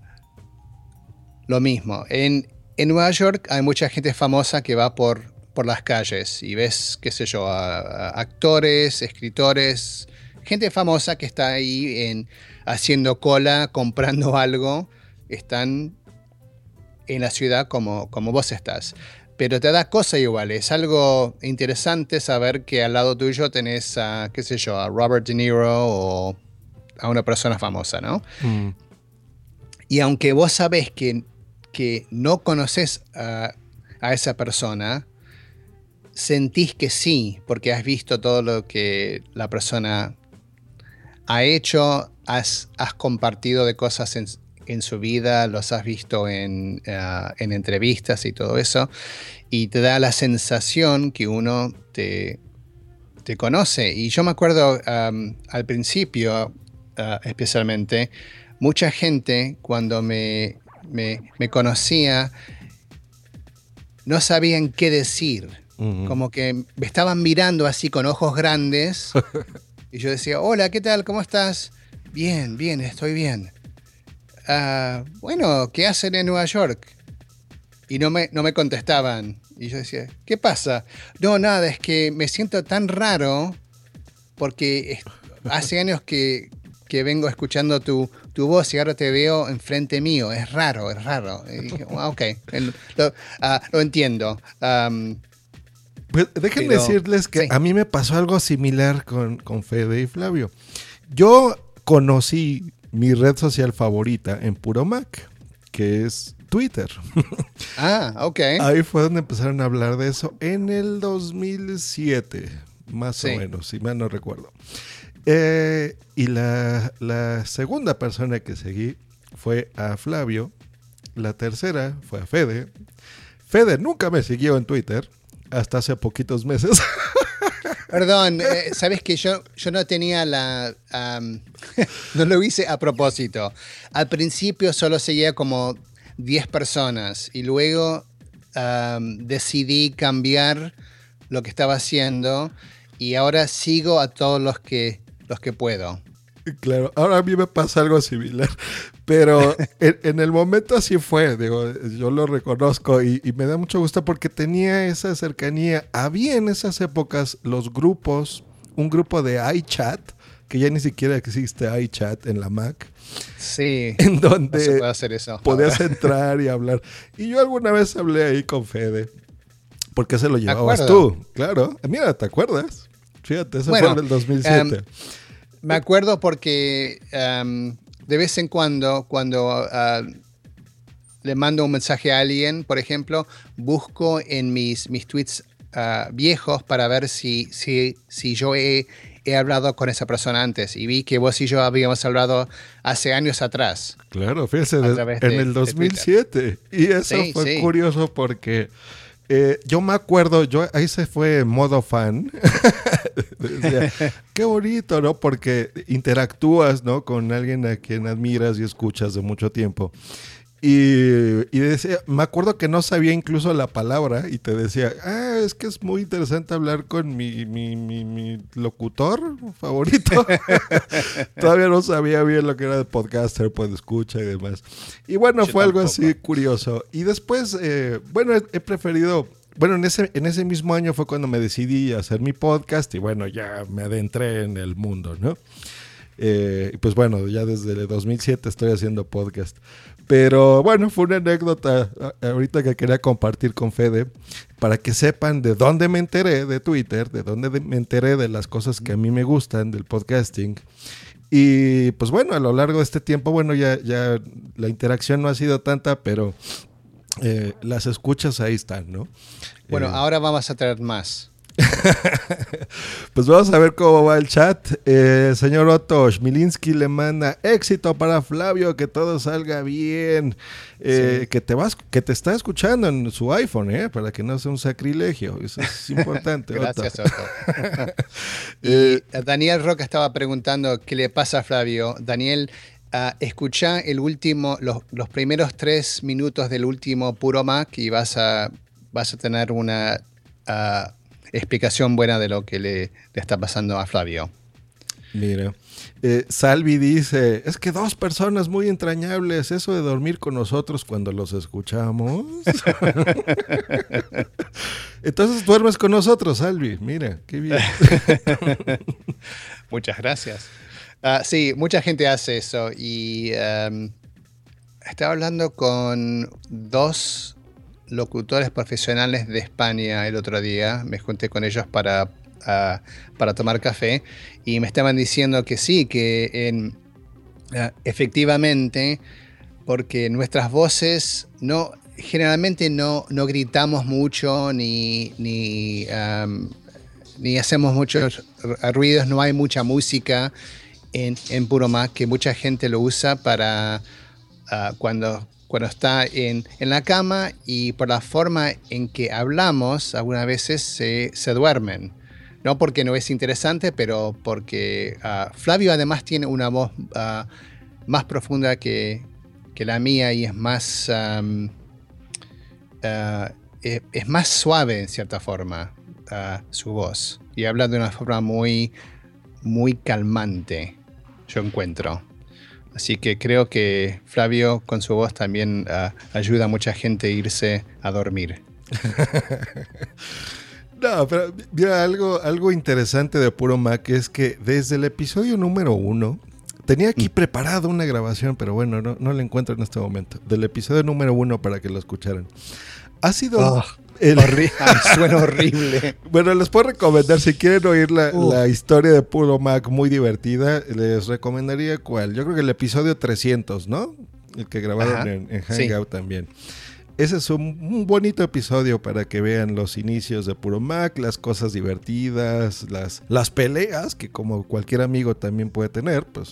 lo mismo. En, en Nueva York hay mucha gente famosa que va por, por las calles y ves, qué sé yo, actores, escritores, gente famosa que está ahí en, haciendo cola, comprando algo, están en la ciudad como, como vos estás. Pero te da cosa igual, es algo interesante saber que al lado tuyo tenés a, qué sé yo, a Robert De Niro o a una persona famosa, ¿no? Mm, Y aunque vos sabés que, que no conoces a, a esa persona, sentís que sí, porque has visto todo lo que la persona ha hecho, has, has compartido de cosas en, en su vida, los has visto en, ah, en entrevistas y todo eso, y te da la sensación que uno te, te conoce. Y yo me acuerdo al principio, ah, especialmente, mucha gente cuando me, me, me conocía no sabían qué decir. Como que me estaban mirando así con ojos grandes. y yo decía, hola, ¿qué tal? ¿Cómo estás? Bien, bien, estoy bien. "Ah, bueno, ¿qué hacen en Nueva York? Y no me, no me contestaban. Y yo decía, ¿qué pasa? No, nada, es que me siento tan raro porque hace años que, que vengo escuchando tu, tu voz y ahora te veo enfrente mío. Es raro, es raro. Y "Ah, ok, lo, ah, lo entiendo. Pues déjenme Pero- decirles que sí. a mí me pasó algo similar con, con Fede y Flavio. Yo conocí mi red social favorita en Puro Mac, que es Twitter. ah, ok. Ahí fue donde empezaron a hablar de eso en el 2007, más Sí. o menos, si mal no recuerdo. Eh, y la, la segunda persona que seguí fue a Flavio. La tercera fue a Fede. Fede nunca me siguió en Twitter hasta hace poquitos meses. Perdón, eh, sabes que yo, yo no tenía la. no lo hice a propósito. Al principio solo seguía como 10 personas y luego decidí cambiar lo que estaba haciendo y ahora sigo a todos los que, los que puedo. Claro, ahora a mí me pasa algo similar, pero en, en el momento así fue, digo, yo lo reconozco y, y me da mucho gusto porque tenía esa cercanía. Había en esas épocas los grupos, un grupo de iChat, que ya ni siquiera existe iChat en la Mac, Sí. en No se donde puede hacer eso. podías entrar y hablar. Y yo alguna vez hablé ahí con Fede, porque se lo llevabas tú, claro. Mira, ¿te acuerdas? Fíjate, Bueno, fue en el 2007. em, Me acuerdo porque am, de vez en cuando, cuando ah, le mando un mensaje a alguien, por ejemplo, busco en mis, mis tweets ah, viejos para ver si, si, si yo he, he hablado con esa persona antes. Y vi que vos y yo habíamos hablado hace años atrás. Claro, fíjese, en de- el de 2007. Y eso Sí, fue sí. curioso porque eh, yo me acuerdo, yo ahí se fue modo fan. Decía, Qué bonito, ¿no? Porque interactúas, ¿no? Con alguien a quien admiras y escuchas de mucho tiempo. Y, y decía, me acuerdo que no sabía incluso la palabra y te decía, ah, es que es muy interesante hablar con mi, mi, mi, mi locutor favorito. Todavía no sabía bien lo que era de podcaster, pues escucha y demás. Y bueno, Yo fue algo así curioso. Y después, eh, bueno, he, he preferido, bueno, en ese, en ese mismo año fue cuando me decidí a hacer mi podcast y bueno, ya me adentré en el mundo, ¿no? Eh, y pues bueno, ya desde el 2007 estoy haciendo podcast. Pero bueno, fue una anécdota a- ahorita que quería compartir con Fede para que sepan de dónde me enteré de Twitter, de dónde de- me enteré de las cosas que a mí me gustan del podcasting. Y pues bueno, a lo largo de este tiempo, bueno, ya, ya la interacción no ha sido tanta, pero eh, las escuchas ahí están, ¿no? Bueno, Eh, ahora vamos a traer más. Pues vamos a ver cómo va el chat. Eh, señor Otto Schmilinski le manda éxito para Flavio, que todo salga bien. Eh, que, te vas, que te está escuchando en su iPhone, eh, para que no sea un sacrilegio. Eso es importante. Gracias, Otto. y Daniel Roca estaba preguntando qué le pasa a Flavio. Daniel, ah, escucha el último, los, los primeros tres minutos del último Puro Mac y vas a, vas a tener una ah, explicación buena de lo que le, le está pasando a Flavio. Mira, eh, Salvi dice, es que dos personas muy entrañables, eso de dormir con nosotros cuando los escuchamos. Entonces duermes con nosotros, Salvi. Mira, qué bien. Muchas gracias. Ah, sí, mucha gente hace eso y em, estaba hablando con dos locutores profesionales de España el otro día. Me junté con ellos para, ah, para tomar café y me estaban diciendo que sí, que ah, efectivamente, porque nuestras voces no generalmente no, no gritamos mucho ni, ni, ni hacemos muchos ruidos, no hay mucha música en, en Puro Mac, que mucha gente lo usa para ah, cuando, cuando está en, en la cama y por la forma en que hablamos, algunas veces se, se duermen. No porque no es interesante, pero porque ah, Flavio además tiene una voz ah, más profunda que, que la mía y es más, am, ah, es, es más suave en cierta forma su voz. Y habla de una forma muy, muy calmante, yo encuentro. Así que creo que Flavio con su voz también ah, ayuda a mucha gente a irse a dormir. No, pero mira, algo, algo interesante de Puro Mac es que desde el episodio número uno, tenía aquí preparado una grabación, pero bueno, no, no la encuentro en este momento, del episodio número uno para que lo escucharan. Ha sido... Oh, el- Horri- suena horrible. Bueno, les puedo recomendar, si quieren oír la, la historia de Puro Mac muy divertida, les recomendaría cuál. Yo creo que el episodio 300, ¿no? El que grabaron en, en sí. Hangout también. Ese es un, un bonito episodio para que vean los inicios de Puro Mac, las cosas divertidas, las, las peleas que como cualquier amigo también puede tener, pues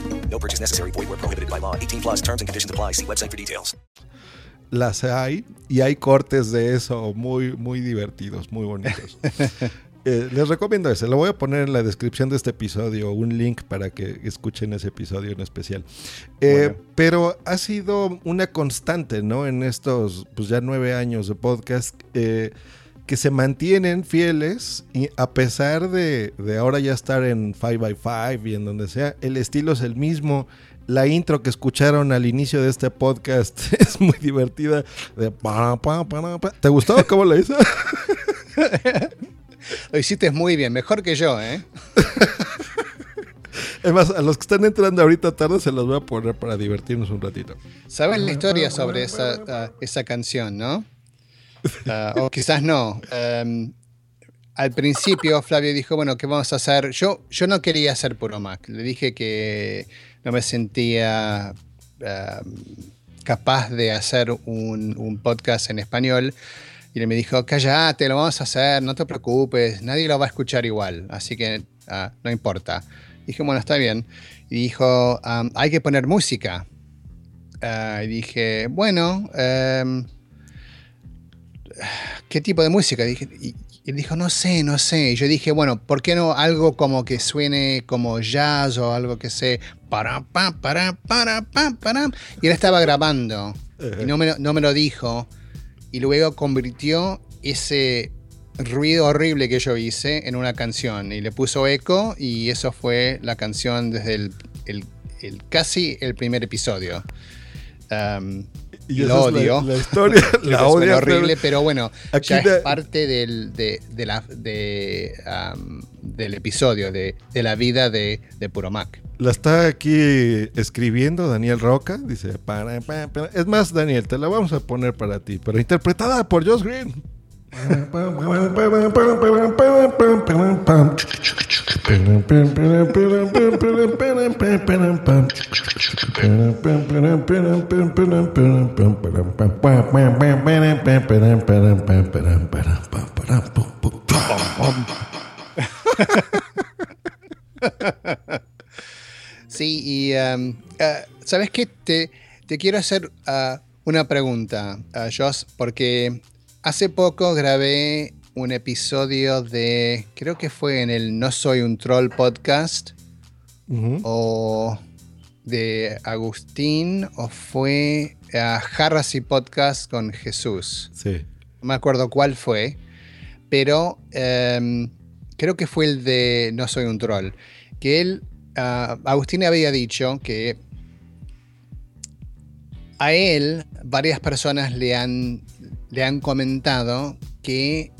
No purchase necessary. Void where prohibited by law. 18 plus terms and conditions apply. See website for details. Las hay y hay cortes de eso muy, muy divertidos, muy bonitos. Eh, les recomiendo ese. Lo voy a poner en la descripción de este episodio, un link para que escuchen ese episodio en especial. Eh, Bueno. Pero ha sido una constante, ¿no? En estos, pues ya nueve años de podcast, eh, que se mantienen fieles y a pesar de, de ahora ya estar en 5x5 y en donde sea, el estilo es el mismo. La intro que escucharon al inicio de este podcast es muy divertida. De pa, pa, pa, pa. ¿Te gustó cómo lo hizo? Lo hiciste muy bien, mejor que yo, ¿eh? Además, a los que están entrando ahorita tarde se los voy a poner para divertirnos un ratito. ¿Sabes la historia sobre esa, esa canción, no? Ah, o quizás no. Em, al principio Flavio dijo, bueno, ¿qué vamos a hacer? Yo, yo no quería hacer puro Mac. Le dije que no me sentía em, capaz de hacer un, podcast en español. Y él me dijo, cállate, lo vamos a hacer, no te preocupes, nadie lo va a escuchar igual, así que ah, no importa. Dije, bueno, está bien. Y dijo, "Am, hay que poner música. Ah, y dije, bueno, em, ¿qué tipo de música? Y, y dijo, no sé, no sé. Y yo dije, bueno, ¿por qué no algo como que suene como jazz o algo que se para, pa, para, para, pa, para? Y él estaba grabando y no me, no me lo dijo. Y luego convirtió ese ruido horrible que yo hice en una canción y le puso eco y eso fue la canción desde el, el- el- casi el primer episodio. Um, Y lo esa es la- odio. la historia, la Es odias, horrible, pero- bueno, Aquí ya la- es parte del, de, de la, de, um, del episodio, de, de la vida de, de Puro Mac. La está aquí escribiendo Daniel Roca. Dice, para, pa, pa. es más, Daniel, te la vamos a poner para ti, pero interpretada por Josh Green. Sí, y eh, ¿sabes qué? Te, te quiero hacer ah, una pregunta, ah, Joss, porque hace poco grabé un episodio de, creo que fue en el No Soy un Troll podcast, o de Agustín, o fue a Jarras y Podcast con Jesús. Sí. No me acuerdo cuál fue, pero em, creo que fue el de No Soy un Troll. Que él, Agustín había dicho que a él varias personas le han, le han comentado que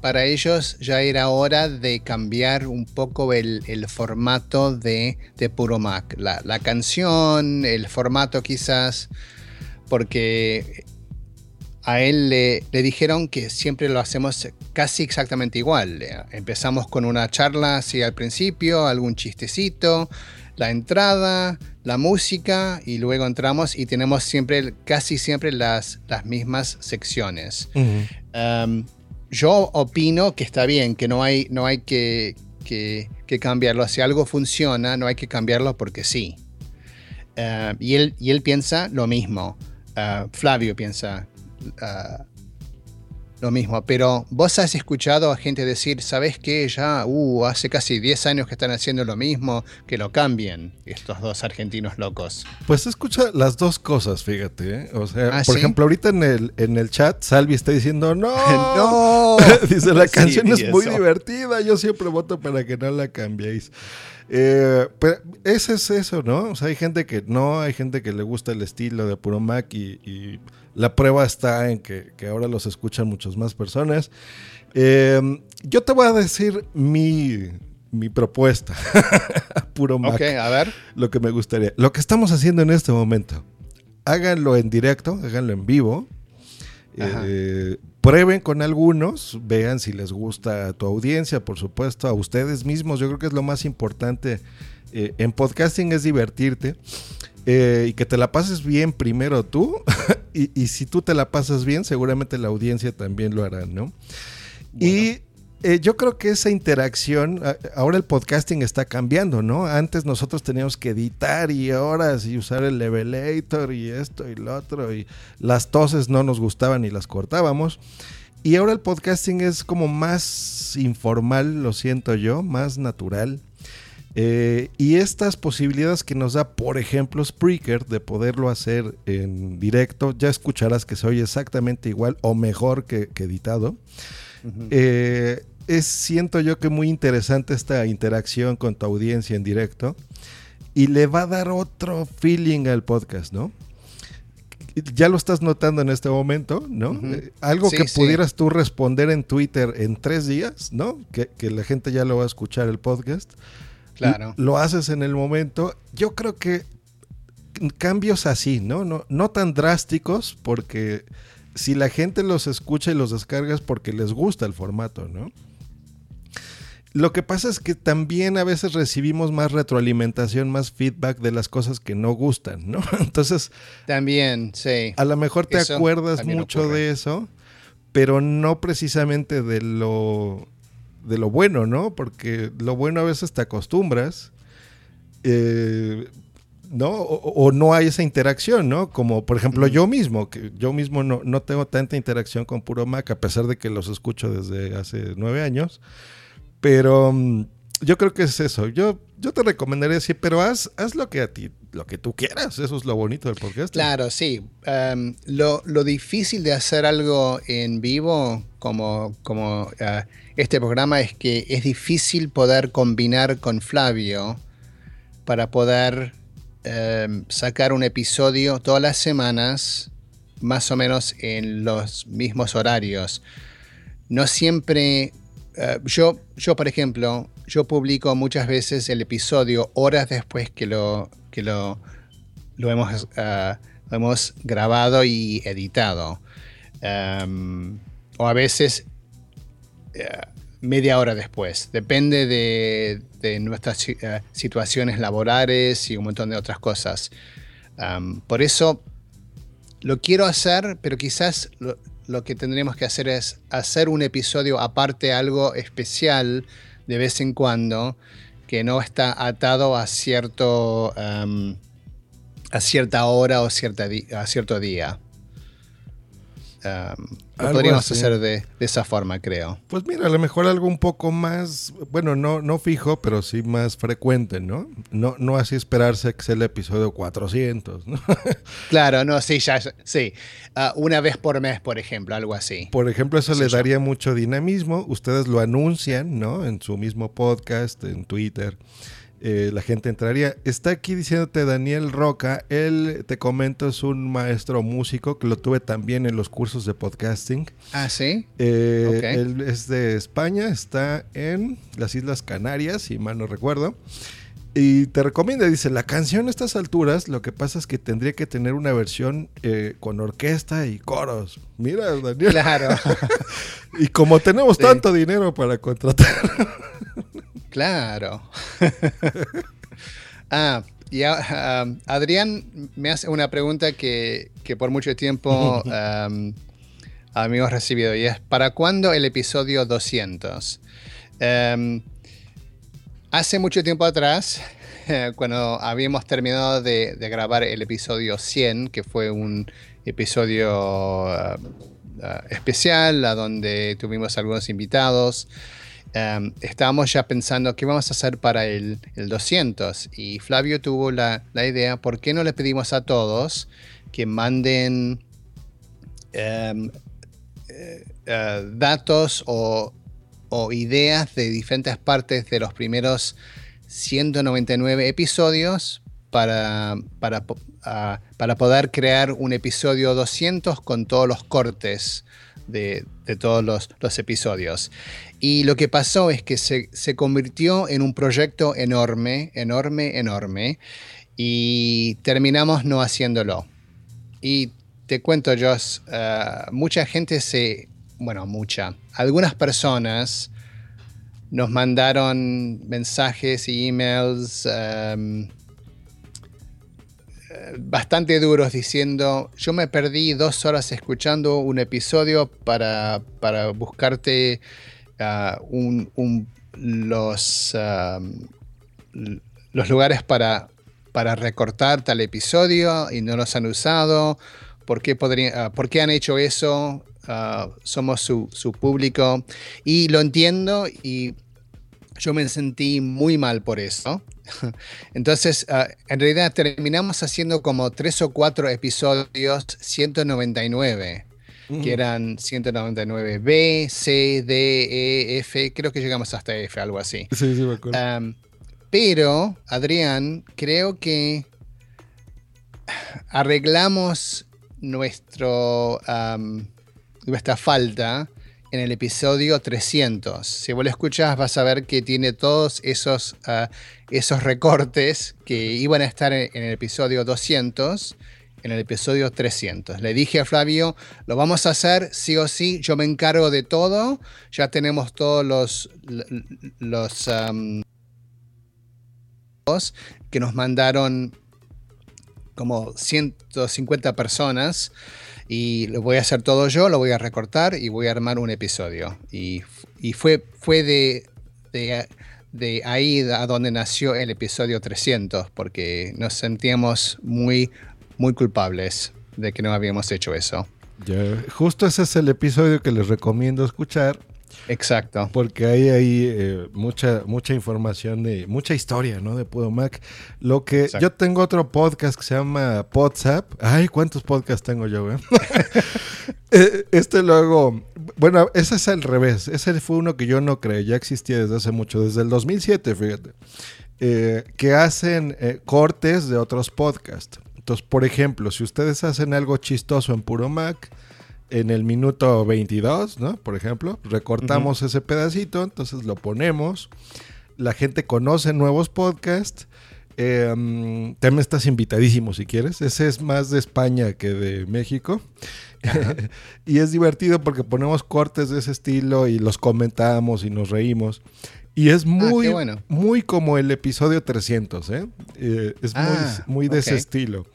para ellos ya era hora de cambiar un poco el, formato de, Puro Mac. La, la canción, el formato quizás, porque a él le, le dijeron que siempre lo hacemos casi exactamente igual. Eh, Empezamos con una charla así al principio, algún chistecito, la entrada, la música y luego entramos y tenemos siempre, casi siempre las, las mismas secciones. Um, yo opino que está bien, que no hay, no hay que, que- que cambiarlo. Si algo funciona, no hay que cambiarlo porque sí. Uh, y, él, y él piensa lo mismo. Uh, Flavio piensa uh, lo mismo. Pero vos has escuchado a gente decir, ¿sabes qué? Ya uh, hace casi 10 años que están haciendo lo mismo, que lo cambien estos dos argentinos locos. Pues escucha las dos cosas, fíjate. ¿eh? O sea, ¿Ah, por sí? ejemplo, ahorita en el, en el chat, Salvi está diciendo, no, ¡No! Dice, la canción es muy divertida, yo siempre voto para que no la cambiéis. Eh, pero ese es eso, ¿no? O sea, hay gente que no, hay gente que le gusta el estilo de Puro Mac y, y la prueba está en que, que ahora los escuchan muchas más personas. Eh, yo te voy a decir mi, mi propuesta. Puro Mac. Ok, a ver. Lo que me gustaría. Lo que estamos haciendo en este momento. Háganlo en directo, háganlo en vivo. Eh, prueben con algunos, vean si les gusta a tu audiencia, por supuesto, a ustedes mismos. Yo creo que es lo más importante eh, en podcasting es divertirte eh, y que te la pases bien primero tú. y, y si tú te la pasas bien, seguramente la audiencia también lo hará, ¿no? Y eh, yo creo que esa interacción, ahora el podcasting está cambiando, ¿no? Antes nosotros teníamos que editar y horas y usar el levelator y esto y lo otro y las toses no nos gustaban y las cortábamos. Y ahora el podcasting es como más informal, lo siento yo, más natural. Eh, y estas posibilidades que nos da, por ejemplo, Spreaker, de poderlo hacer en directo, ya escucharás que se oye exactamente igual o mejor que, que editado. Eh, es, siento yo que muy interesante esta interacción con tu audiencia en directo y le va a dar otro feeling al podcast, ¿no? Ya lo estás notando en este momento, ¿no? Ujú. Eh, algo Sí, que sí. pudieras tú responder en Twitter en tres días, ¿no? Que, que la gente ya lo va a escuchar el podcast. Claro. Lo haces en el momento. Yo creo que cambios así, ¿no? No, no tan drásticos, porque si la gente los escucha y los descarga es porque les gusta el formato, ¿no? Lo que pasa es que también a veces recibimos más retroalimentación, más feedback de las cosas que no gustan, ¿no? Entonces, También, sí. a lo mejor te Eso acuerdas mucho ocurre. de eso, pero no precisamente de lo de lo bueno, ¿no? Porque lo bueno a veces te acostumbras, eh, ¿no? O, o no hay esa interacción, ¿no? Como por ejemplo yo mismo, que yo mismo no, no tengo tanta interacción con Puro Mac, a pesar de que los escucho desde hace nueve años. Pero mm, yo creo que es eso. Yo, yo te recomendaría decir, pero haz, haz lo que a ti, lo que tú quieras. Eso es lo bonito del podcast. Claro, sí. Um, lo, lo difícil de hacer algo en vivo, como, como uh, este programa, es que es difícil poder combinar con Flavio para poder um, sacar un episodio todas las semanas, más o menos en los mismos horarios. No siempre. uh, yo, yo, por ejemplo, yo publico muchas veces el episodio horas después que lo, que lo, lo hemos, lo hemos grabado y editado. Um, o a veces eh, media hora después. Depende de, nuestras eh, situaciones laborales y un montón de otras cosas. Por eso lo quiero hacer, pero quizás lo, que tendríamos que hacer es hacer un episodio aparte, algo especial de vez en cuando, que no está atado a cierto a cierta hora o cierta a cierto día. Um, lo podríamos así. hacer de, de esa forma, creo. Pues mira, a lo mejor algo un poco más, bueno, no, no fijo, pero sí más frecuente, ¿no? No, no así esperarse que sea el episodio 400, ¿no? Claro, no, sí, ya, sí. Ah, una vez por mes, por ejemplo, algo así. Por ejemplo, eso Sí, le daría mucho dinamismo. Ustedes lo anuncian, ¿no? En su mismo podcast, en Twitter. Eh, la gente entraría. Está aquí diciéndote Daniel Roca. Él, te comento, es un maestro músico que lo tuve también en los cursos de podcasting. Ah, sí. Eh. Él es de España, está en las Islas Canarias, si mal no recuerdo. Y te recomienda, dice, la canción a estas alturas, lo que pasa es que tendría que tener una versión eh, con orquesta y coros. Mira, Daniel. Claro. y como tenemos Sí. tanto dinero para contratar. Claro. ah, y a- um, Adrián me hace una pregunta que, que por mucho tiempo um, habíamos recibido y es, ¿para cuándo el episodio 200? Um, hace mucho tiempo atrás, cuando habíamos terminado de, grabar el episodio 100, que fue un episodio uh, ah, especial, donde tuvimos algunos invitados. Um, estábamos ya pensando qué vamos a hacer para el, el 200 y Flavio tuvo la, idea, ¿por qué no le pedimos a todos que manden uh, datos o, o, ideas de diferentes partes de los primeros 199 episodios para, para, para poder crear un episodio 200 con todos los cortes de, de todos los, los, episodios. Y lo que pasó es que se, se, convirtió en un proyecto enorme, enorme, enorme, y terminamos no haciéndolo. Y te cuento, Josh, uh, mucha gente se, bueno, mucha, algunas personas nos mandaron mensajes y emails um, bastante duros diciendo, yo me perdí dos horas escuchando un episodio para, para buscarte uh, un, los, uh, los lugares para, para recortar tal episodio y no los han usado. ¿Por qué, podría, uh, ¿por qué han hecho eso? Somos su, su público. Y lo entiendo y yo me sentí muy mal por eso. Entonces, uh, en realidad terminamos haciendo como tres o cuatro episodios 199, mm. que eran 199B, C, D, E, F, creo que llegamos hasta F, algo así. Sí, sí, me acuerdo. Um, pero, Adrián, creo que arreglamos nuestro, um, nuestra falta en el episodio 300. Si vos lo escuchas vas a ver que tiene todos esos, uh, esos recortes que iban a estar en, el episodio 200, en el episodio 300. Le dije a Flavio, lo vamos a hacer sí o sí, yo me encargo de todo, ya tenemos todos los... los que nos mandaron como 150 personas y lo voy a hacer todo yo, lo voy a recortar y voy a armar un episodio. Y, y fue, fue de, de, de, ahí a donde nació el episodio 300, porque nos sentíamos muy, muy culpables de que no habíamos hecho eso. Justo ese es el episodio que les recomiendo escuchar. Exacto. Porque hay ahí eh, mucha, mucha información de mucha historia, ¿no? De Pudomac. Lo que Exacto. yo tengo otro podcast que se llama WhatsApp. Ay, ¿cuántos podcasts tengo yo, güey? este luego, bueno, ese es al revés. Ese fue uno que yo no creé, ya existía desde hace mucho, desde el 2007, fíjate. Eh, que hacen eh, cortes de otros podcasts. Entonces, por ejemplo, si ustedes hacen algo chistoso en Puro Mac, en el minuto 22, ¿no? Por ejemplo, recortamos uh -huh. ese pedacito, entonces lo ponemos. La gente conoce nuevos podcasts. Eh, también estás invitadísimo si quieres. Ese es más de España que de México. y es divertido porque ponemos cortes de ese estilo y los comentamos y nos reímos. Y es muy, ah, bueno. muy como el episodio 300, ¿eh? eh es ah, muy, muy de okay. ese estilo.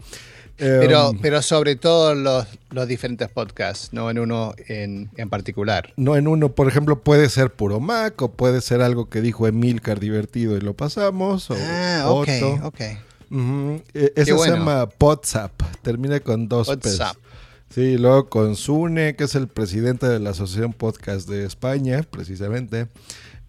Pero, um, pero sobre todo los, los, diferentes podcasts, no en uno en, en, particular. No en uno, por ejemplo, puede ser puro Mac o puede ser algo que dijo Emilcar divertido y lo pasamos. O ah, ok, Otto. ok. Uh -huh. Ese bueno. se llama WhatsApp, termina con dos WhatsApp. Sí, luego con Sune, que es el presidente de la Asociación Podcast de España, precisamente.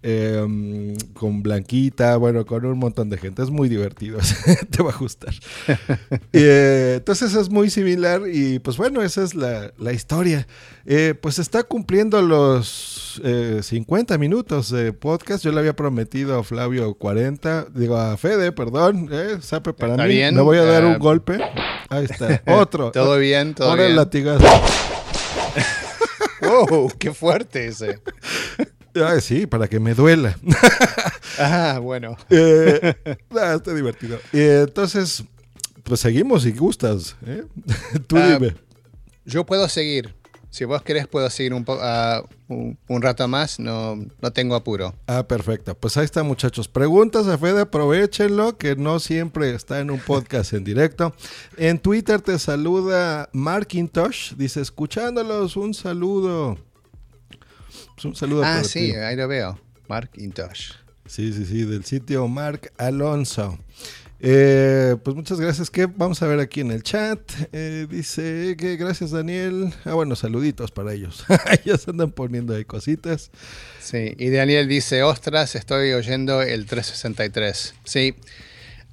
Eh, con Blanquita, bueno, con un montón de gente. Es muy divertido, te va a gustar. eh, entonces es muy similar y pues bueno, esa es la, la historia. Eh, pues está cumpliendo los 50 eh, minutos de podcast. Yo le había prometido a Flavio 40, digo a Fede, perdón, eh, sape para ¿Está mí. Bien? Me voy a dar un golpe. Ahí está, otro. todo bien, todo Ahora bien. el latigazo. wow, qué fuerte ese. Ay, sí, para que me duela. ah, bueno. eh, ah, está divertido. Y entonces, pues seguimos si gustas. ¿eh? Tú uh, dime. Yo puedo seguir. Si vos querés, puedo seguir un, uh, un, un, rato más. No, no tengo apuro. Ah, perfecto. Pues ahí está, muchachos. Preguntas a Fede, aprovechenlo, que no siempre está en un podcast en directo. En Twitter te saluda Markintosh. Dice, escuchándolos, un saludo. Pues un saludo ah, para sí, ti. ahí lo veo. Mark Intosh. Sí, sí, sí, del sitio Mark Alonso. Eh, pues muchas gracias, que vamos a ver aquí en el chat. Eh, dice que gracias, Daniel. Ah, bueno, saluditos para ellos. ellos andan poniendo ahí cositas. Sí, y Daniel dice, ostras, estoy oyendo el 363. Sí,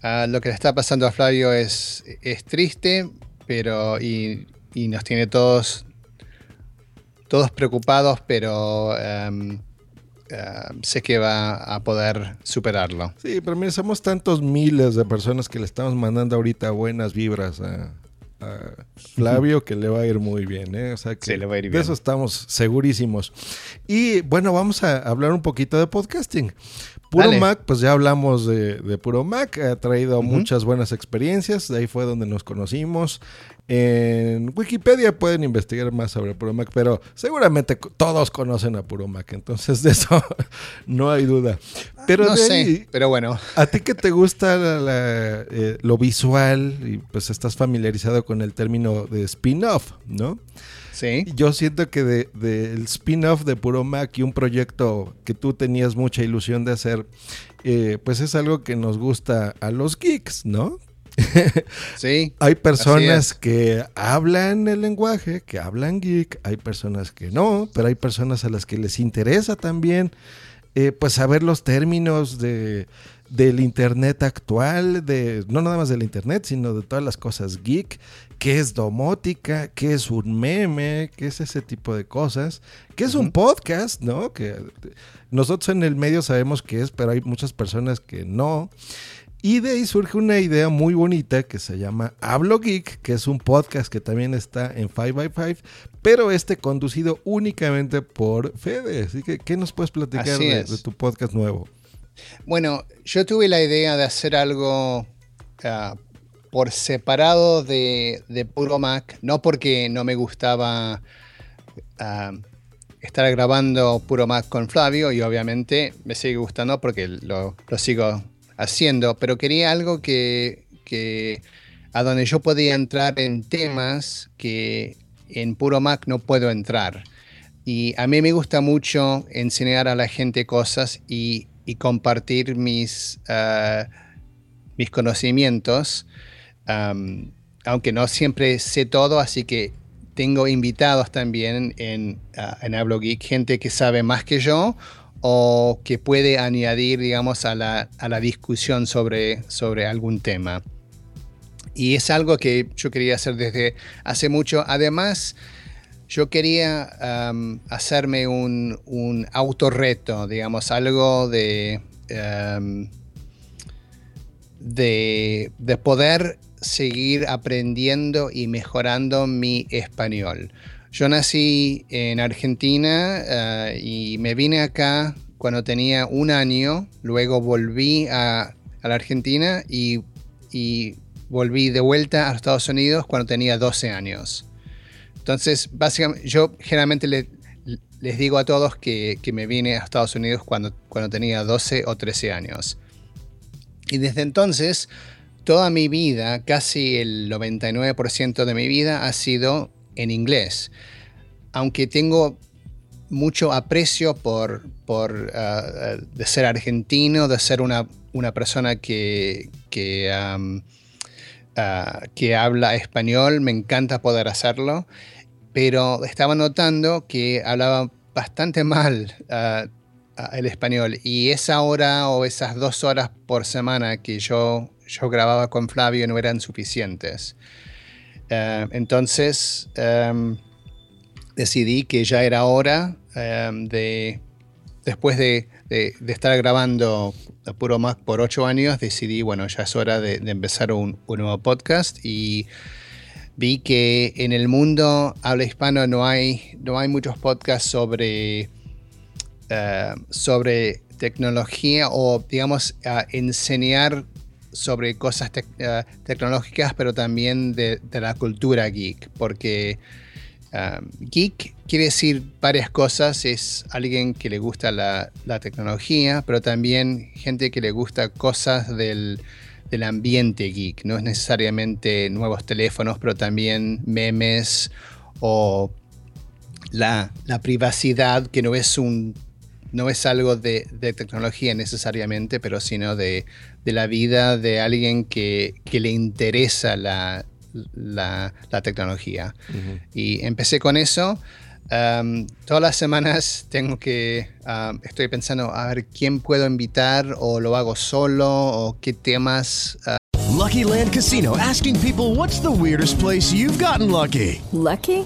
ah, lo que le está pasando a Flavio es, es triste, pero y, y nos tiene todos, todos preocupados, pero em, em, sé que va a poder superarlo. Sí, pero mira, somos tantos miles de personas que le estamos mandando ahorita buenas vibras a, a Flavio que le va a ir muy bien, ¿eh? O sea que Sí, le va a ir de bien. eso estamos segurísimos. Y bueno, vamos a hablar un poquito de podcasting. Puro Dale. Mac, pues ya hablamos de, de Puro Mac, ha traído muchas buenas experiencias, de ahí fue donde nos conocimos. En Wikipedia pueden investigar más sobre Puro Mac, pero seguramente todos conocen a Puro Mac, entonces de eso no hay duda. Pero no de sé, ahí, pero bueno. a ti que te gusta la- la, eh, lo visual y pues estás familiarizado con el término de spin-off, ¿no? Sí. Yo siento que del de, del spin-off de Puro Mac y un proyecto que tú tenías mucha ilusión de hacer, eh, pues es algo que nos gusta a los geeks, ¿no? Sí. Hay personas es. que hablan el lenguaje, que hablan geek, hay personas que no, pero hay personas a las que les interesa también eh, pues saber los términos de, del internet actual, de no nada más del internet, sino de todas las cosas geek, qué es domótica, qué es un meme, qué es ese tipo de cosas, qué es un podcast, ¿no? Que nosotros en el medio sabemos qué es, pero hay muchas personas que no. Y de ahí surge una idea muy bonita que se llama Hablo Geek, que es un podcast que también está en 5x5, pero este conducido únicamente por Fede. Así que, ¿qué nos puedes platicar de tu podcast nuevo? Bueno, yo tuve la idea de hacer algo ah, por separado de, Puro Mac, no porque no me gustaba ah, estar grabando Puro Mac con Flavio y obviamente me sigue gustando porque lo, lo sigo haciendo, pero quería algo que, que a donde yo podía entrar en temas que en Puro Mac no puedo entrar. Y a mí me gusta mucho enseñar a la gente cosas y, y compartir mis, ah, mis conocimientos, aunque no siempre sé todo, así que tengo invitados también en, ah, en Hablo Geek, gente que sabe más que yo o que puede añadir, digamos, a la, a la discusión sobre, sobre algún tema. Y es algo que yo quería hacer desde hace mucho. Además, yo quería hacerme un, un autorreto, digamos, algo de, de, de poder seguir aprendiendo y mejorando mi español. Yo nací en Argentina uh, y me vine acá cuando tenía un año, luego volví a, a la Argentina y, y volví de vuelta a Estados Unidos cuando tenía 12 años. Entonces, básicamente, yo generalmente le- les digo a todos que, me vine a Estados Unidos cuando, cuando tenía 12 o 13 años. Y desde entonces, toda mi vida, casi el 99% de mi vida ha sido en inglés. Aunque tengo mucho aprecio por, por ah, de ser argentino, de ser una, una persona que, que, ah, que habla español, me encanta poder hacerlo, pero estaba notando que hablaba bastante mal ah, ah, el español y esa hora o esas dos horas por semana que yo, yo grababa con Flavio no eran suficientes. Ah, entonces em, decidí que ya era hora em, de, después de, de- estar grabando Puro Mac por ocho años, decidí, bueno, ya es hora de, empezar un nuevo podcast y vi que en el mundo habla hispano no hay, no hay muchos podcasts sobre, eh, sobre tecnología o, digamos, enseñar sobre cosas eh, tecnológicas, pero también de, la cultura geek, porque um, geek quiere decir varias cosas, es alguien que le gusta la, la tecnología, pero también gente que le gusta cosas del, del ambiente geek, no es necesariamente nuevos teléfonos, pero también memes o la, la privacidad, que no es un, no es algo de, de tecnología necesariamente, pero sino de, de la vida de alguien que, que le interesa la, la, la tecnología. Y empecé con eso. Um, todas las semanas tengo que, um, estoy pensando a ver quién puedo invitar o lo hago solo o qué temas. uh, Lucky Land Casino asking people what's the weirdest place you've gotten lucky? Lucky?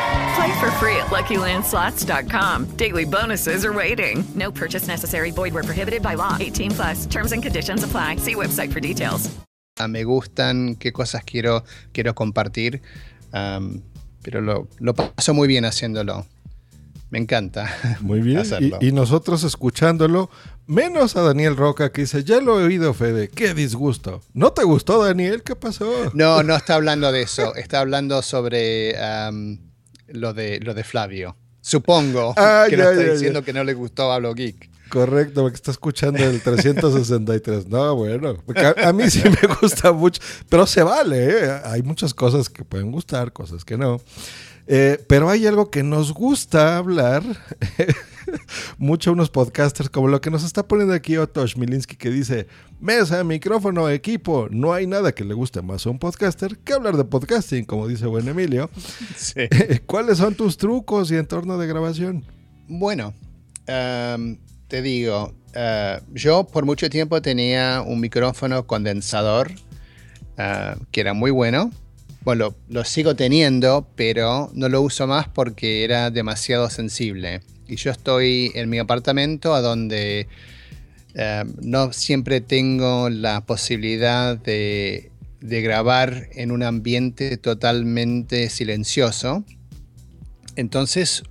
Play for free at LuckyLandSlots.com. Daily bonuses are waiting. No purchase necessary. Void where prohibited by law. 18 plus. Terms and conditions apply. See website for details. ah, me gustan, qué cosas quiero, quiero compartir. Um, pero lo, lo paso muy bien haciéndolo. Me encanta. Muy bien. hacerlo. Y, y nosotros escuchándolo, menos a Daniel Roca que dice, ya lo he oído, Fede, qué disgusto. ¿No te gustó, Daniel? ¿Qué pasó? No, no está hablando de eso. Está hablando sobre um, lo, de, lo de Flavio. Supongo Ah, que ya, no está ya, diciendo ya. que no le gustó Hablo Geek. Correcto, porque está escuchando el 363. No, bueno, a mí sí me gusta mucho, pero se vale, ¿eh? Hay muchas cosas que pueden gustar, cosas que no. Eh, pero hay algo que nos gusta hablar mucho unos podcasters, como lo que nos está poniendo aquí Otto Schmilinski, que dice, mesa, micrófono, equipo, no hay nada que le guste más a un podcaster que hablar de podcasting, como dice buen Emilio. ¿Cuáles son tus trucos y entorno de grabación? Bueno, um, te digo, uh, yo por mucho tiempo tenía un micrófono condensador uh, que era muy bueno. Bueno, lo, lo sigo teniendo, pero no lo uso más porque era demasiado sensible. Y yo estoy en mi apartamento a donde eh, no siempre tengo la posibilidad de, grabar en un ambiente totalmente silencioso. Entonces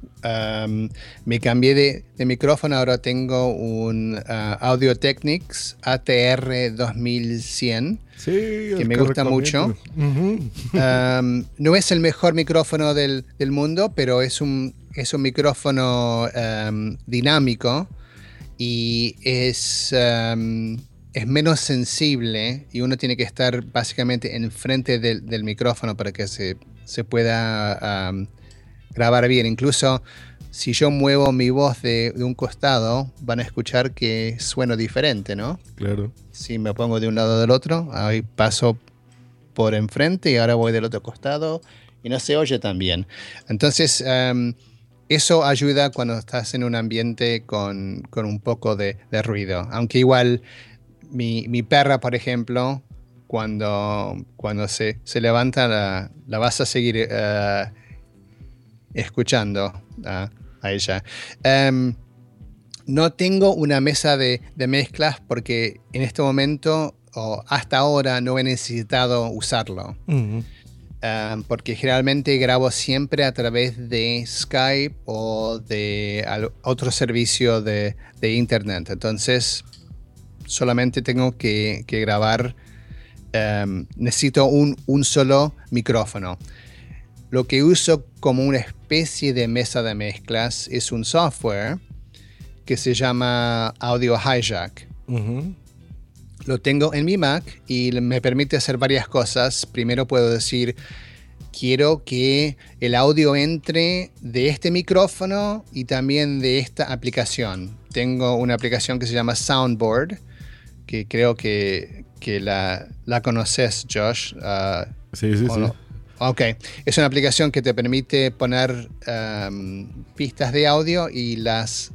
me cambié de, micrófono, ahora tengo un uh, Audio Technics ATR 2100 Sí, que me gusta mucho. Um, no es el mejor micrófono del, del mundo, pero es un, es un micrófono um, dinámico y es, um, es menos sensible y uno tiene que estar básicamente enfrente del, del micrófono para que se, se pueda grabar bien. Incluso si yo muevo mi voz de, de un costado, van a escuchar que sueno diferente, ¿no? Claro. Si me pongo de un lado o del otro, ahí paso por enfrente y ahora voy del otro costado y no se oye tan bien. Entonces, em, eso ayuda cuando estás en un ambiente con, con un poco de, de ruido. Aunque igual mi, mi perra, por ejemplo, cuando, cuando se, se levanta, la, la vas a seguir eh, escuchando a, a ella. Em, no tengo una mesa de, de mezclas porque en este momento o hasta ahora no he necesitado usarlo. Ujú. Um, porque generalmente grabo siempre a través de Skype o de al- otro servicio de, de internet. Entonces, solamente tengo que, que grabar. um, necesito un, un solo micrófono. Lo que uso como una especie de mesa de mezclas es un software que se llama Audio Hijack. Lo tengo en mi Mac y me permite hacer varias cosas. Primero puedo decir, quiero que el audio entre de este micrófono y también de esta aplicación. Tengo una aplicación que se llama Soundboard, que creo que, que la, la conoces, Josh. ah, Sí, sí, ¿o sí. no? Ok, es una aplicación que te permite poner um, pistas de audio y las,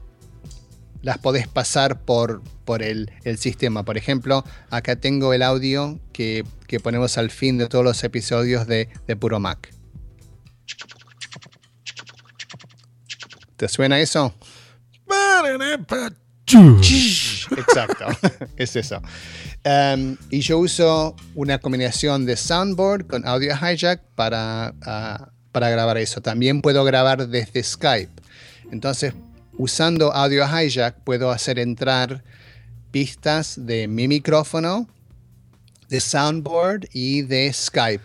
las podés pasar por, por el, el sistema. Por ejemplo, acá tengo el audio que, que ponemos al fin de todos los episodios de, de Puro Mac. ¿Te suena eso? Exacto, es eso. Um, y yo uso una combinación de soundboard con audio hijack para, ah, para grabar eso. También puedo grabar desde Skype. Entonces, usando audio hijack, puedo hacer entrar pistas de mi micrófono, de soundboard y de Skype,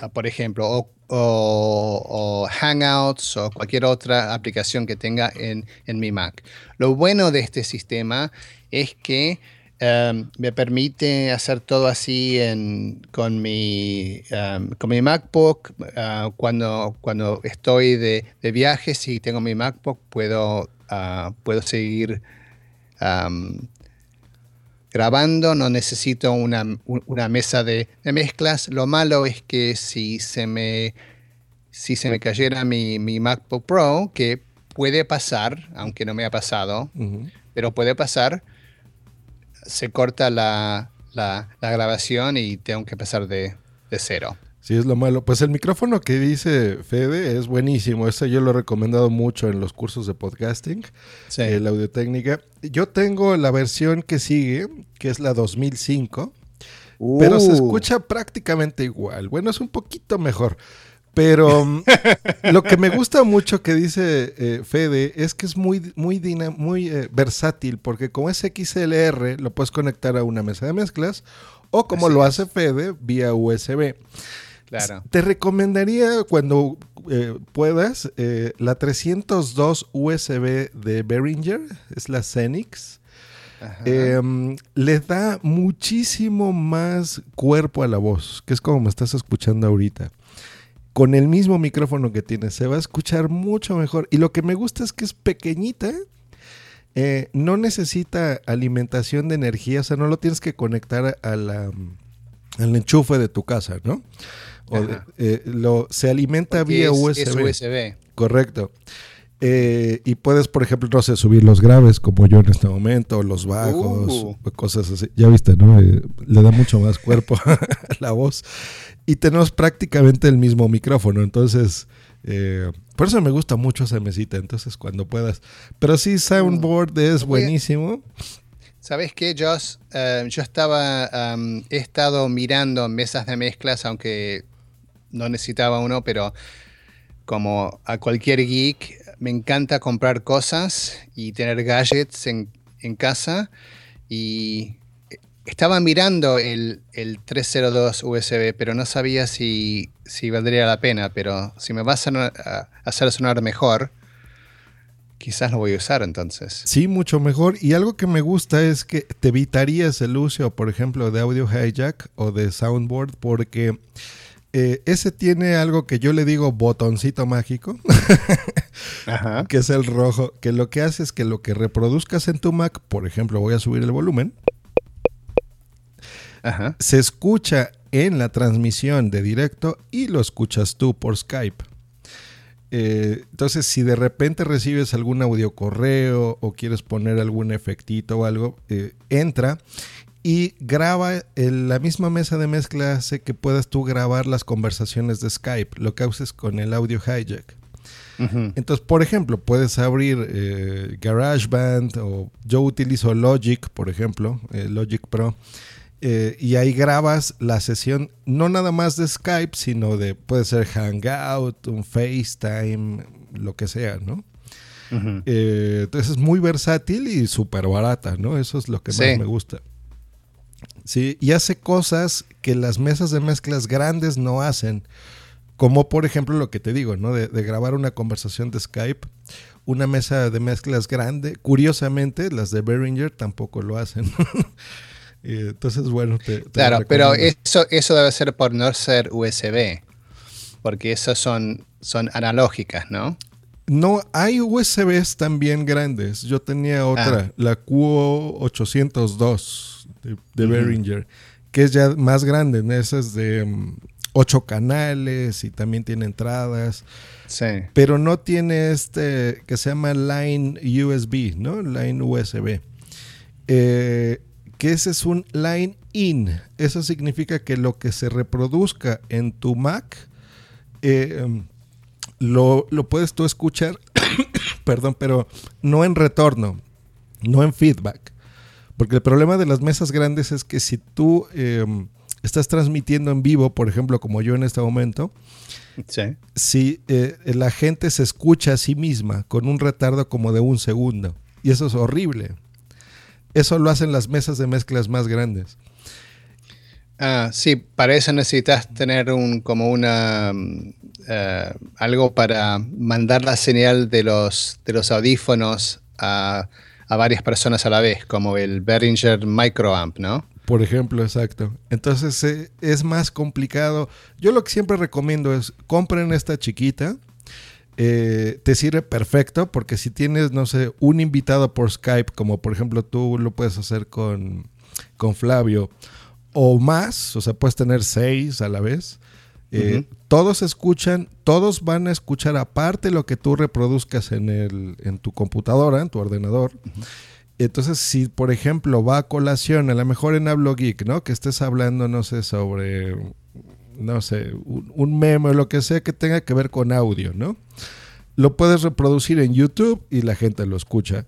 ah, por ejemplo, o, o- Hangouts o cualquier otra aplicación que tenga en, en mi Mac. Lo bueno de este sistema es que um, me permite hacer todo así en- con, mi, um, con mi MacBook. ah, cuando, cuando estoy de, de viaje, si tengo mi MacBook, puedo, ah, puedo seguir um, grabando, no necesito una, un- una mesa de, de mezclas. Lo malo es que si se me, si se me cayera mi, mi MacBook Pro, que puede pasar, aunque no me ha pasado, pero puede pasar, se corta la, la- la grabación y tengo que empezar de, de cero. Sí, es lo malo. Pues el micrófono que dice Fede es buenísimo. Ese yo lo he recomendado mucho en los cursos de podcasting, eh, la audio-técnica. Yo tengo la versión que sigue, que es la 2005, pero se Uh. escucha prácticamente igual. Bueno, es un poquito mejor. Pero mm, lo que me gusta mucho que dice eh, Fede es que es muy, muy eh, versátil, porque como es XLR, lo puedes conectar a una mesa de mezclas, o como lo hace Fede, vía USB. Claro. Te recomendaría cuando eh, puedas eh, la 302 USB de Behringer, es la Xenix. Em, le da muchísimo más cuerpo a la voz, que es como me estás escuchando ahorita. Con el mismo micrófono que tienes, se va a escuchar mucho mejor. Y lo que me gusta es que es pequeñita, eh, no necesita alimentación de energía, o sea, no lo tienes que conectar a la, al enchufe de tu casa, ¿no? O de- eh, lo, se alimenta Porque vía es- USB. es USB. Correcto. Eh, y puedes, por ejemplo, no sé, subir los graves como yo en este momento, los bajos, Uh. cosas así. Ya viste, ¿no? Eh, le da mucho más cuerpo a la voz. Y tenemos prácticamente el mismo micrófono. Entonces, eh, por eso me gusta mucho esa mesita. Entonces, cuando puedas. Pero sí, Soundboard es Voy a- buenísimo. ¿Sabes qué, Josh? Eh, yo estaba, am, he estado mirando mesas de mezclas, aunque no necesitaba uno, pero como a cualquier geek, me encanta comprar cosas y tener gadgets en, en casa. Y estaba mirando el, el 302 USB, pero no sabía si, si valdría la pena. Pero si me vas a, a hacer sonar mejor, quizás lo voy a usar entonces. Sí, mucho mejor. Y algo que me gusta es que te evitarías el uso, por ejemplo, de audio hijack o de soundboard, porque eh, ese tiene algo que yo le digo botoncito mágico, que es el rojo, que lo que hace es que lo que reproduzcas en tu Mac, por ejemplo, voy a subir el volumen, se escucha en la transmisión de directo y lo escuchas tú por Skype. Eh, entonces, si de repente recibes algún audio correo o quieres poner algún efectito o algo, eh, entra y graba en la misma mesa de mezcla hace que puedas tú grabar las conversaciones de Skype, lo que haces con el audio hijack. Entonces, por ejemplo, puedes abrir eh, GarageBand o yo utilizo Logic, por ejemplo, eh, Logic Pro, eh, y ahí grabas la sesión no nada más de Skype, sino de puede ser Hangout, un FaceTime, lo que sea, ¿no? Eh, entonces es muy versátil y súper barata, ¿no? Eso es lo que Sí. más me gusta. Sí, y hace cosas que las mesas de mezclas grandes no hacen. Como por ejemplo lo que te digo, ¿no? De, de grabar una conversación de Skype. Una mesa de mezclas grande. Curiosamente, las de Behringer tampoco lo hacen. Eh, Entonces, bueno, te, te Claro, pero eso, eso debe ser por no ser USB, porque esas son, son analógicas, ¿no? No, hay USBs también grandes. Yo tenía otra, Ah. la Q802 de. Behringer, que es ya más grande. Esa es de 8 canales y también tiene entradas. Sí. Pero no tiene este que se llama Line USB, ¿no? Line USB. Eh, que ese es un line in. Eso significa que lo que se reproduzca en tu Mac eh, lo, lo puedes tú escuchar, perdón, pero no en retorno, no en feedback. Porque el problema de las mesas grandes es que si tú eh, estás transmitiendo en vivo, por ejemplo, como yo en este momento, Sí. si eh, la gente se escucha a sí misma con un retardo como de un segundo. Y eso es horrible. Eso lo hacen las mesas de mezclas más grandes. Ah, sí, para eso necesitas tener un como una mm, eh, algo para mandar la señal de los de los audífonos a, a varias personas a la vez, como el Behringer Microamp, ¿no? Por ejemplo, exacto. Entonces eh, es más complicado. Yo lo que siempre recomiendo es compren esta chiquita. Eh, te sirve perfecto porque si tienes, no sé, un invitado por Skype, como por ejemplo tú lo puedes hacer con, con Flavio, o más, o sea, puedes tener seis a la vez. Eh. Todos escuchan, todos van a escuchar aparte lo que tú reproduzcas en, el, en tu computadora, en tu ordenador. Entonces, si por ejemplo va a colación, a lo mejor en Hablo Geek, ¿no? Que estés hablando, no sé, sobre, no sé, un, un meme o lo que sea que tenga que ver con audio, ¿no? Lo puedes reproducir en YouTube y la gente lo escucha.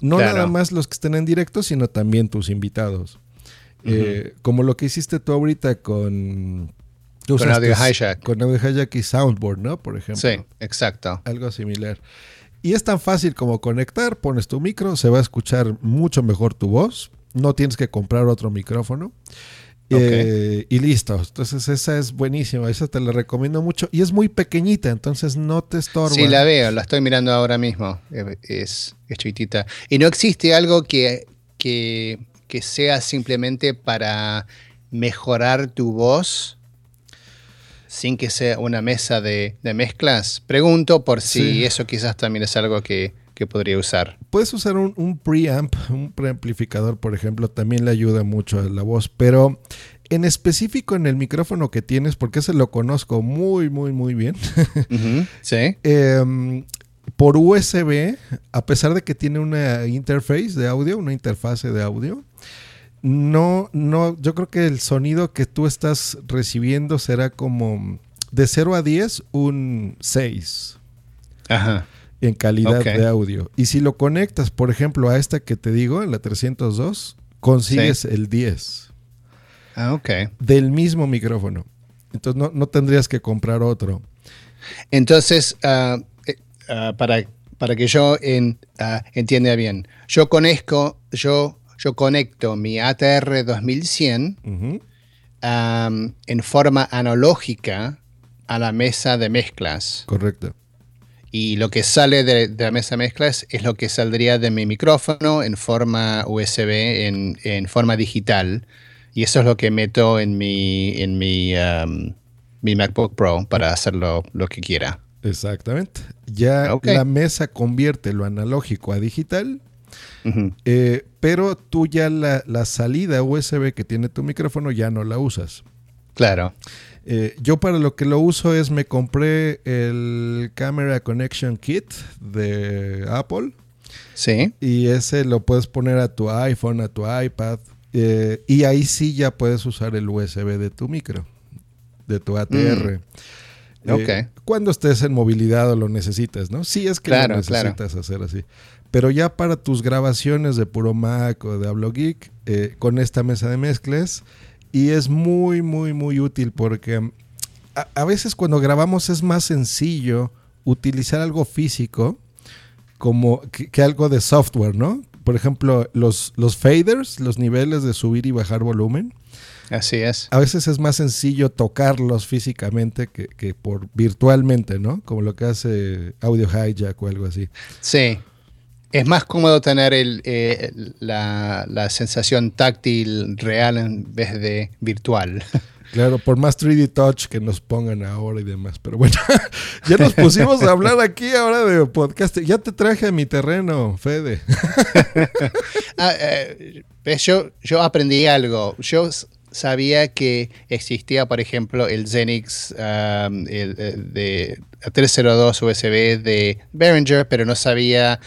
No Claro. nada más los que estén en directo, sino también tus invitados. Eh, como lo que hiciste tú ahorita con... tú Con Audio Hijack. Con Audio Hijack y Soundboard, ¿no? Por ejemplo. Sí, exacto. Algo similar. Y es tan fácil como conectar, pones tu micro, se va a escuchar mucho mejor tu voz, no tienes que comprar otro micrófono. Eh, y listo. Entonces esa es buenísima, esa te la recomiendo mucho. Y es muy pequeñita, entonces no te estorba. Sí, la veo, la estoy mirando ahora mismo. Es, es chiquitita. Y no existe algo que, que, que sea simplemente para mejorar tu voz sin que sea una mesa de, de mezclas. Pregunto por si Sí. eso quizás también es algo que, que podría usar. Puedes usar un, un preamp, un preamplificador, por ejemplo, también le ayuda mucho a la voz, pero en específico en el micrófono que tienes, porque ese lo conozco muy, muy, muy bien. Sí. Em, por USB, a pesar de que tiene una interface de audio, una interfase de audio, no, no, yo creo que el sonido que tú estás recibiendo será como de 0 a 10, un 6 Ajá. en calidad de audio. Y si lo conectas, por ejemplo, a esta que te digo, en la 302, consigues Sí. el 10 Ah, ok. del mismo micrófono. Entonces no, no tendrías que comprar otro. Entonces, ah, eh, ah, para, para que yo en- ah, entienda bien, yo conozco, yo, yo conecto mi ATR 2100 Ujú. am, en forma analógica a la mesa de mezclas. Correcto. Y lo que sale de, de la mesa de mezclas es lo que saldría de mi micrófono en forma USB, en, en forma digital. Y eso es lo que meto en mi, en mi, mi MacBook Pro para hacerlo lo que quiera. Exactamente. Ya Ok. la mesa convierte lo analógico a digital, Eh, pero tú ya la, la salida USB que tiene tu micrófono ya no la usas. Claro. Eh, yo para lo que lo uso es me compré el Camera Connection Kit de Apple Sí. y ese lo puedes poner a tu iPhone, a tu iPad eh, y ahí sí ya puedes usar el USB de tu micro, de tu ATR. Mm. Ok. Eh, cuando estés en movilidad o lo necesitas, ¿no? Sí es que Claro, lo claro. necesitas hacer así. Pero ya para tus grabaciones de Puro Mac o de Hablo Geek, eh, con esta mesa de mezclas, y es muy, muy, muy útil porque mm, a, a veces cuando grabamos es más sencillo utilizar algo físico como que, que algo de software, ¿no? Por ejemplo, los, los faders, los niveles de subir y bajar volumen. Así es. A veces es más sencillo tocarlos físicamente que, que por virtualmente, ¿no? Como lo que hace Audio Hijack o algo así. Sí. Es más cómodo tener el, eh, la, la sensación táctil real en vez de virtual. Claro, por más 3D Touch que nos pongan ahora y demás. Pero bueno, ya nos pusimos a hablar aquí ahora de podcast. Ya te traje a mi terreno, Fede. Ah, eh, yo, yo aprendí algo. Yo sabía que existía, por ejemplo, el Xenix um, el, eh, de 302 USB de Behringer, pero no sabía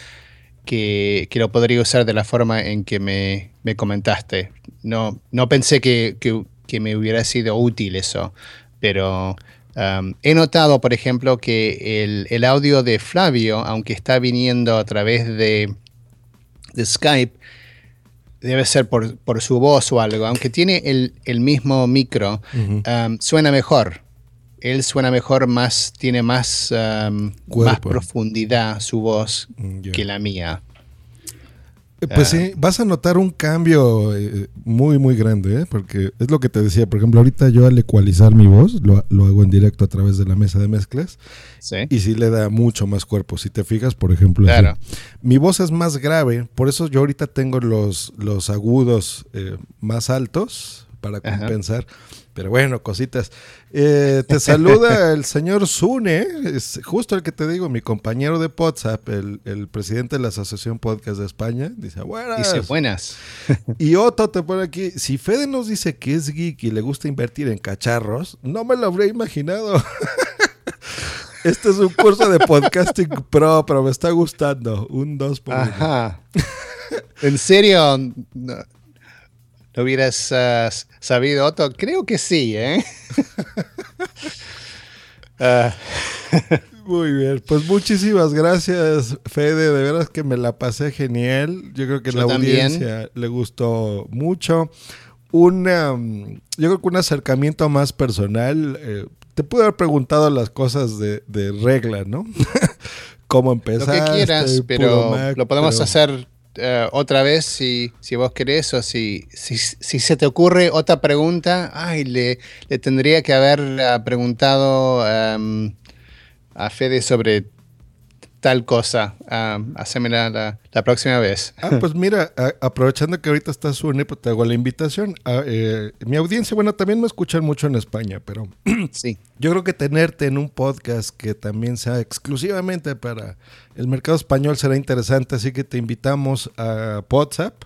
que, que lo podría usar de la forma en que me, me comentaste. No, no pensé que, que- que me hubiera sido útil eso, pero Um, he notado, por ejemplo, que el, el audio de Flavio, aunque está viniendo a través de, de Skype, debe ser por, por su voz o algo, aunque tiene el, el mismo micro, um, suena mejor. Él suena mejor, más, tiene más, um, más profundidad su voz Mm, que la mía. Eh, Pues Ah. sí, vas a notar un cambio eh, muy, muy grande, ¿eh? porque es lo que te decía. Por ejemplo, ahorita yo al ecualizar mi voz, lo, lo hago en directo a través de la mesa de mezclas, Sí. y sí le da mucho más cuerpo. Si te fijas, por ejemplo. Claro. mi voz es más grave, por eso yo ahorita tengo los, los agudos eh, más altos para Ajá. Pero bueno, cositas. Eh, te saluda el señor Zune, es justo el que te digo, mi compañero de WhatsApp, el, el presidente de la Asociación Podcast de España. Dice, buenas. Dice buenas. Y Otto te pone aquí, si Fede nos dice que es geek y le gusta invertir en cacharros, no me lo habría imaginado. Este es un curso de podcasting pro, pero me está gustando. Un 2 por uno. Ajá. ¿En serio? No, ¿no hubieras ah, sabido, Otto? Creo que sí, ¿eh? Ah, Muy bien, pues muchísimas gracias, Fede. De veras que me la pasé genial. Yo creo que Yo la también. audiencia le gustó mucho. Una, mm, yo creo que un acercamiento más personal. eh, te pude haber preguntado las cosas de, de regla, ¿no? Cómo lo empezar. que quieras, pero lo podemos hacer eh, otra vez si, si vos querés o si, si, se te ocurre otra pregunta. Ay, le, le tendría que haber ah, preguntado am, a Fede sobre tal cosa. Um, hacémela la, la próxima vez. Ah, pues mira, a- aprovechando que ahorita estás Sune, pues te hago la invitación. Ah, eh, mi audiencia, bueno, también me escuchan mucho en España, pero sí. yo creo que tenerte en un podcast que también sea exclusivamente para el mercado español será interesante, así que te invitamos a WhatsApp.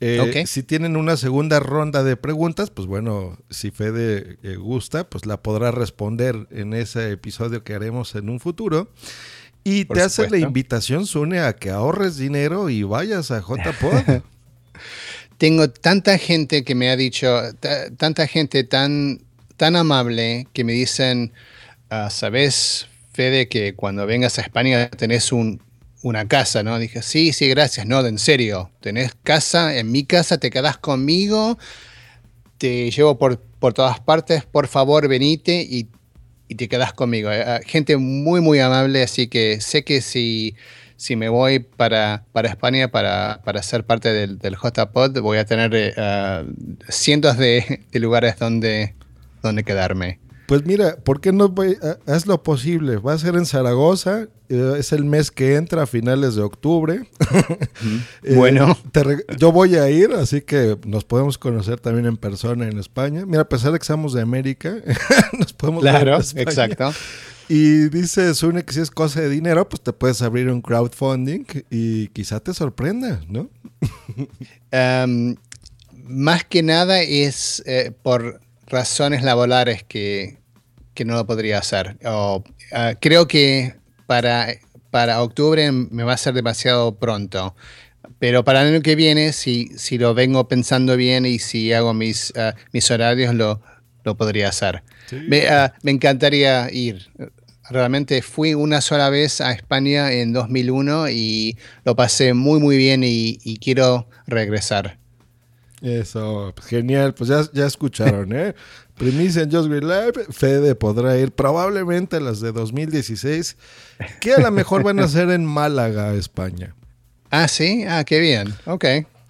Eh. Si tienen una segunda ronda de preguntas, pues bueno, si Fede eh, gusta, pues la podrá responder en ese episodio que haremos en un futuro. Y Por te hace la supuesto. invitación, Sune, a que ahorres dinero y vayas a JPod. Tengo tanta gente que me ha dicho, ta- tanta gente tan, tan amable que me dicen, ah, ¿sabes, Fede, que cuando vengas a España tenés un, una casa, ¿no? Dije, sí, sí, gracias. No, en serio, tenés casa, en mi casa te quedás conmigo, te llevo por, por todas partes, por favor, venite y, y te quedás conmigo. Eh, ah, gente muy, muy amable, así que sé que si, si me voy para, para España para, para ser parte del, del JPod, voy a tener eh, ah, cientos de, de lugares donde, donde quedarme. Pues mira, ¿por qué no voy- ha- haz lo posible? Va a ser en Zaragoza, eh, es el mes que entra a finales de octubre. Eh, Bueno. te yo voy a ir, así que nos podemos conocer también en persona en España. Mira, a pesar de que somos de América, nos podemos Claro, exacto. Y dice Sune que si es cosa de dinero, pues te puedes abrir un crowdfunding y quizá te sorprenda, ¿no? Um, más que nada es eh, por razones laborales que, que no lo podría hacer. O, ah, creo que para, para octubre me va a ser demasiado pronto. Pero para el año que viene, si, si lo vengo pensando bien y si hago mis, ah, mis horarios, lo, lo podría hacer. Me, ah, me encantaría ir. Realmente fui una sola vez a España en 2001 y lo pasé muy muy bien y, y quiero regresar. Eso, pues, genial. Pues ya, ya escucharon, ¿eh? Primicia en Just Green Live. Fede podrá ir probablemente a las de 2016, que a lo mejor van a ser en Málaga, España. Ah, sí, ah, qué bien. Ok.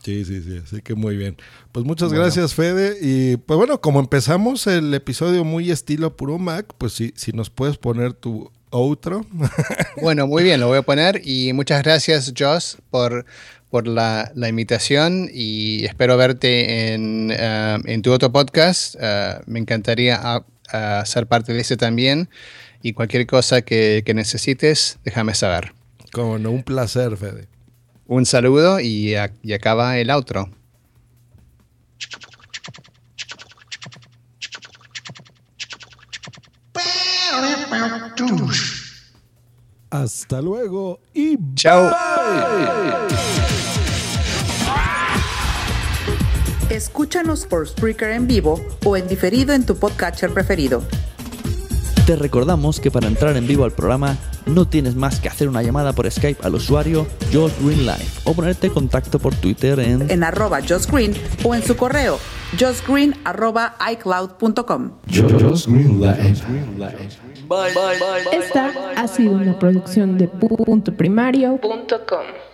Sí, sí, sí. Así que muy bien. Pues muchas Bueno. gracias, Fede. Y pues bueno, como empezamos el episodio muy estilo puro Mac, pues si, si nos puedes poner tu outro. Bueno, muy bien, lo voy a poner y muchas gracias, Joss, por, por la, la invitación y espero verte en, en tu otro podcast. Ah, me encantaría ah, ah, ser parte de ese también y cualquier cosa que, que necesites, déjame saber. Como no, un placer, Fede. Un saludo y, a- y acaba el outro. Hasta luego y chao. Escúchanos por Spreaker en vivo o en diferido en tu podcatcher preferido. Te recordamos que para entrar en vivo al programa no tienes más que hacer una llamada por Skype al usuario Josh Green Live o ponerte en contacto por Twitter en, en arroba Josh Green o en su correo joshgreen arroba iCloud.com. Josh Green Live. Esta ha sido una producción de punto primario.com.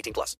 18 plus.